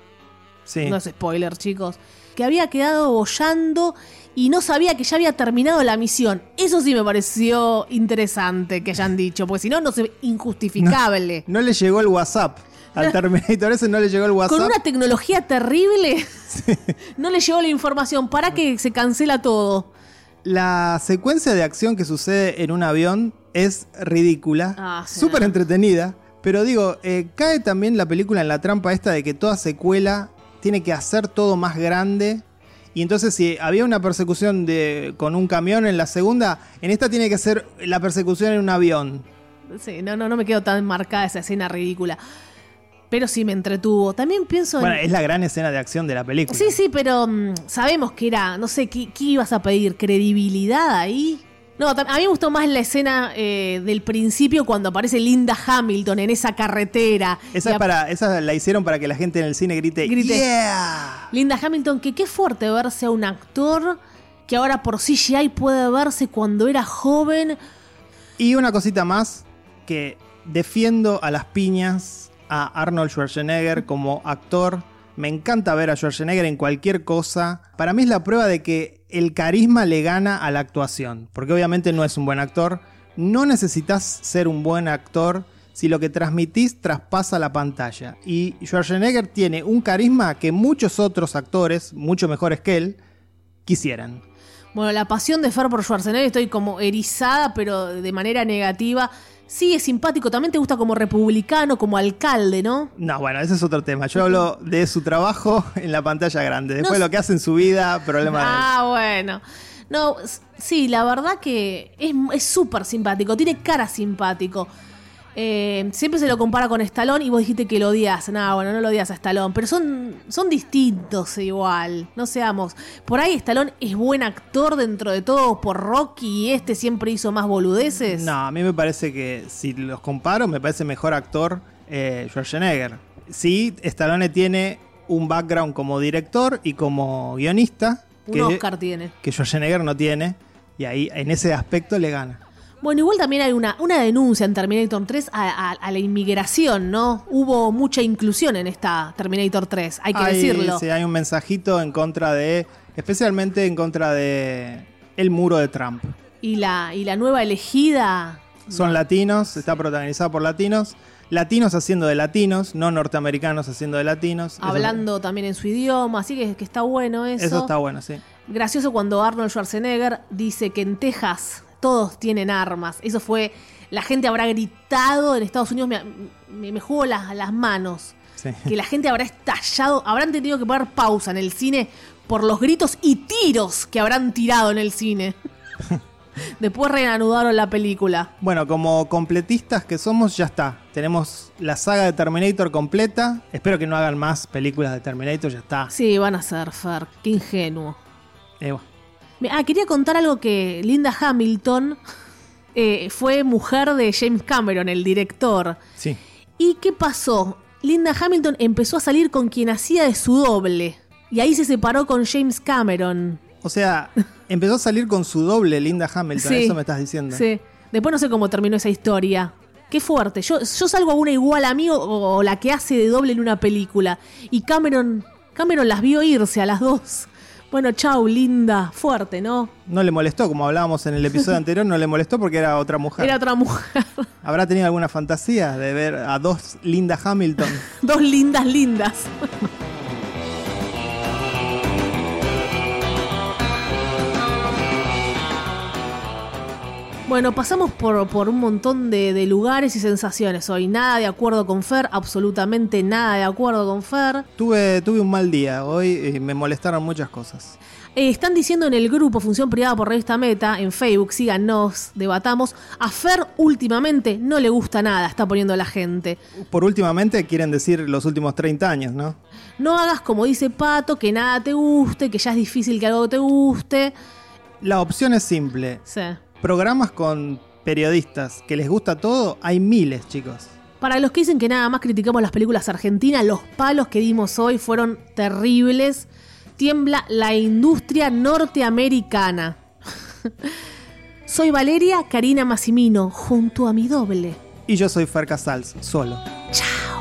Sí. no es spoiler, chicos, que había quedado bollando y no sabía que ya había terminado la misión. Eso sí me pareció interesante que hayan dicho, porque si no, no se injustificable. No le llegó el WhatsApp. Al Terminator ese no le llegó el WhatsApp. Con una tecnología terrible, no le llegó la información. ¿Para que se cancela todo? La secuencia de acción que sucede en un avión es ridícula, Ah, sí. súper entretenida, pero digo, eh, cae también la película en la trampa esta de que toda secuela tiene que hacer todo más grande. Y entonces si había una persecución de, con un camión en la segunda, en esta tiene que ser la persecución en un avión. Sí, no, no, no me quedo tan marcada esa escena ridícula. Pero sí me entretuvo. También pienso en. Bueno, es la gran escena de acción de la película. Sí, sí, pero mm, sabemos que era, no sé, ¿qué, qué ibas a pedir? ¿Credibilidad ahí? No, a mí me gustó más la escena eh, del principio cuando aparece Linda Hamilton en esa carretera. Esa, es para, esa la hicieron para que la gente en el cine grite, Grite. ¡Yeah! Linda Hamilton, que qué fuerte verse a un actor que ahora por CGI puede verse cuando era joven. Y una cosita más, que defiendo a las piñas a Arnold Schwarzenegger como actor. Me encanta ver a Schwarzenegger en cualquier cosa. Para mí es la prueba de que el carisma le gana a la actuación. Porque obviamente no es un buen actor. No necesitas ser un buen actor si lo que transmitís traspasa la pantalla. Y Schwarzenegger tiene un carisma que muchos otros actores, mucho mejores que él, quisieran. Bueno, la pasión de Fer por Schwarzenegger estoy como erizada, pero de manera negativa. Sí, es simpático. También te gusta como republicano, como alcalde, ¿no? No, bueno, ese es otro tema. Yo hablo de su trabajo en la pantalla grande. Después No lo que hace en su vida, problema. Ah, bueno. No, sí, la verdad que es es súper simpático, tiene cara simpático. Eh, siempre se lo compara con Stallone y vos dijiste que lo odias. No, bueno, no lo odias a Stallone, pero son, son distintos igual, no seamos. Por ahí Stallone es buen actor dentro de todo por Rocky y este siempre hizo más boludeces. No, a mí me parece que si los comparo, me parece mejor actor eh, Schwarzenegger. Sí, Stallone tiene un background como director y como guionista Un que, Oscar tiene. que Schwarzenegger no tiene. Y ahí en ese aspecto le gana. Bueno, igual también hay una, una denuncia en Terminator 3 a, a- a la inmigración, ¿no? Hubo mucha inclusión en esta Terminator 3, hay que Hay- decirlo. sí, hay un mensajito en contra de, especialmente en contra de el muro de Trump. Y la, y la nueva elegida. Son latinos, está protagonizada por latinos. Latinos haciendo de latinos, no norteamericanos haciendo de latinos. Eso- Hablando también en su idioma, así que, que está bueno eso. Eso, está bueno, sí. Gracioso cuando Arnold Schwarzenegger dice que en Texas todos tienen armas. Eso fue. La gente habrá gritado en Estados Unidos, me, me, me juego las, las manos. Sí. Que la gente habrá estallado, habrán tenido que poner pausa en el cine por los gritos y tiros que habrán tirado en el cine. Después reanudaron la película. Bueno, como completistas que somos, ya está. Tenemos la saga de Terminator completa. Espero que no hagan más películas de Terminator, ya está. Sí, van a ser, Fer. Qué ingenuo. Eh, bueno. Ah, quería contar algo que Linda Hamilton eh, fue mujer de James Cameron, el director. sí. ¿Y qué pasó? Linda Hamilton empezó a salir con quien hacía de su doble. Y ahí se separó con James Cameron. O sea, empezó a salir con su doble Linda Hamilton, Sí. eso me estás diciendo. Sí. Después no sé cómo terminó esa historia. Qué fuerte. Yo, yo salgo a una igual a mí o, o la que hace de doble en una película. Y Cameron, Cameron las vio irse a las dos. Bueno, chau, linda. Fuerte, ¿no? No le molestó, como hablábamos en el episodio anterior, no le molestó porque era otra mujer. Era otra mujer. ¿Habrá tenido alguna fantasía de ver a dos Linda Hamilton? Dos lindas, lindas. Bueno, pasamos por, por un montón de, de lugares y sensaciones hoy. Nada de acuerdo con Fer, absolutamente nada de acuerdo con Fer. tuve, tuve un mal día hoy y me molestaron muchas cosas. Eh, están diciendo en el grupo Función Privada por Revista Meta, en Facebook, síganos, debatamos. A Fer últimamente no le gusta nada, está poniendo la gente. Por últimamente quieren decir los últimos 30 años, ¿no? No hagas como dice Pato, que nada te guste, que ya es difícil que algo te guste. La opción es simple. Sí. Programas con periodistas que les gusta todo, hay miles, chicos. Para los que dicen que nada más criticamos las películas argentinas, los palos que dimos hoy fueron terribles. Tiembla la industria norteamericana. Soy Valeria Karina Massimino, junto a mi doble. Y yo soy Fer Casals, solo. Chao.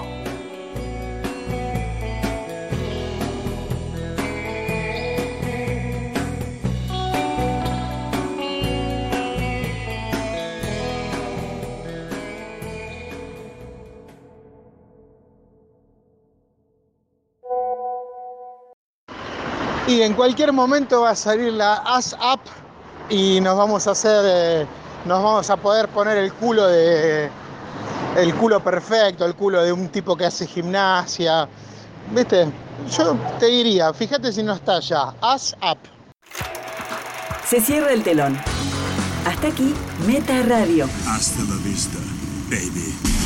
Y en cualquier momento va a salir la As Up y nos vamos a hacer, eh, nos vamos a poder poner el culo de, el culo perfecto, el culo de un tipo que hace gimnasia. ¿Viste? Yo te diría, fíjate si no está ya. As Up. Se cierra el telón. Hasta aquí, Meta Radio. Hasta la vista, baby.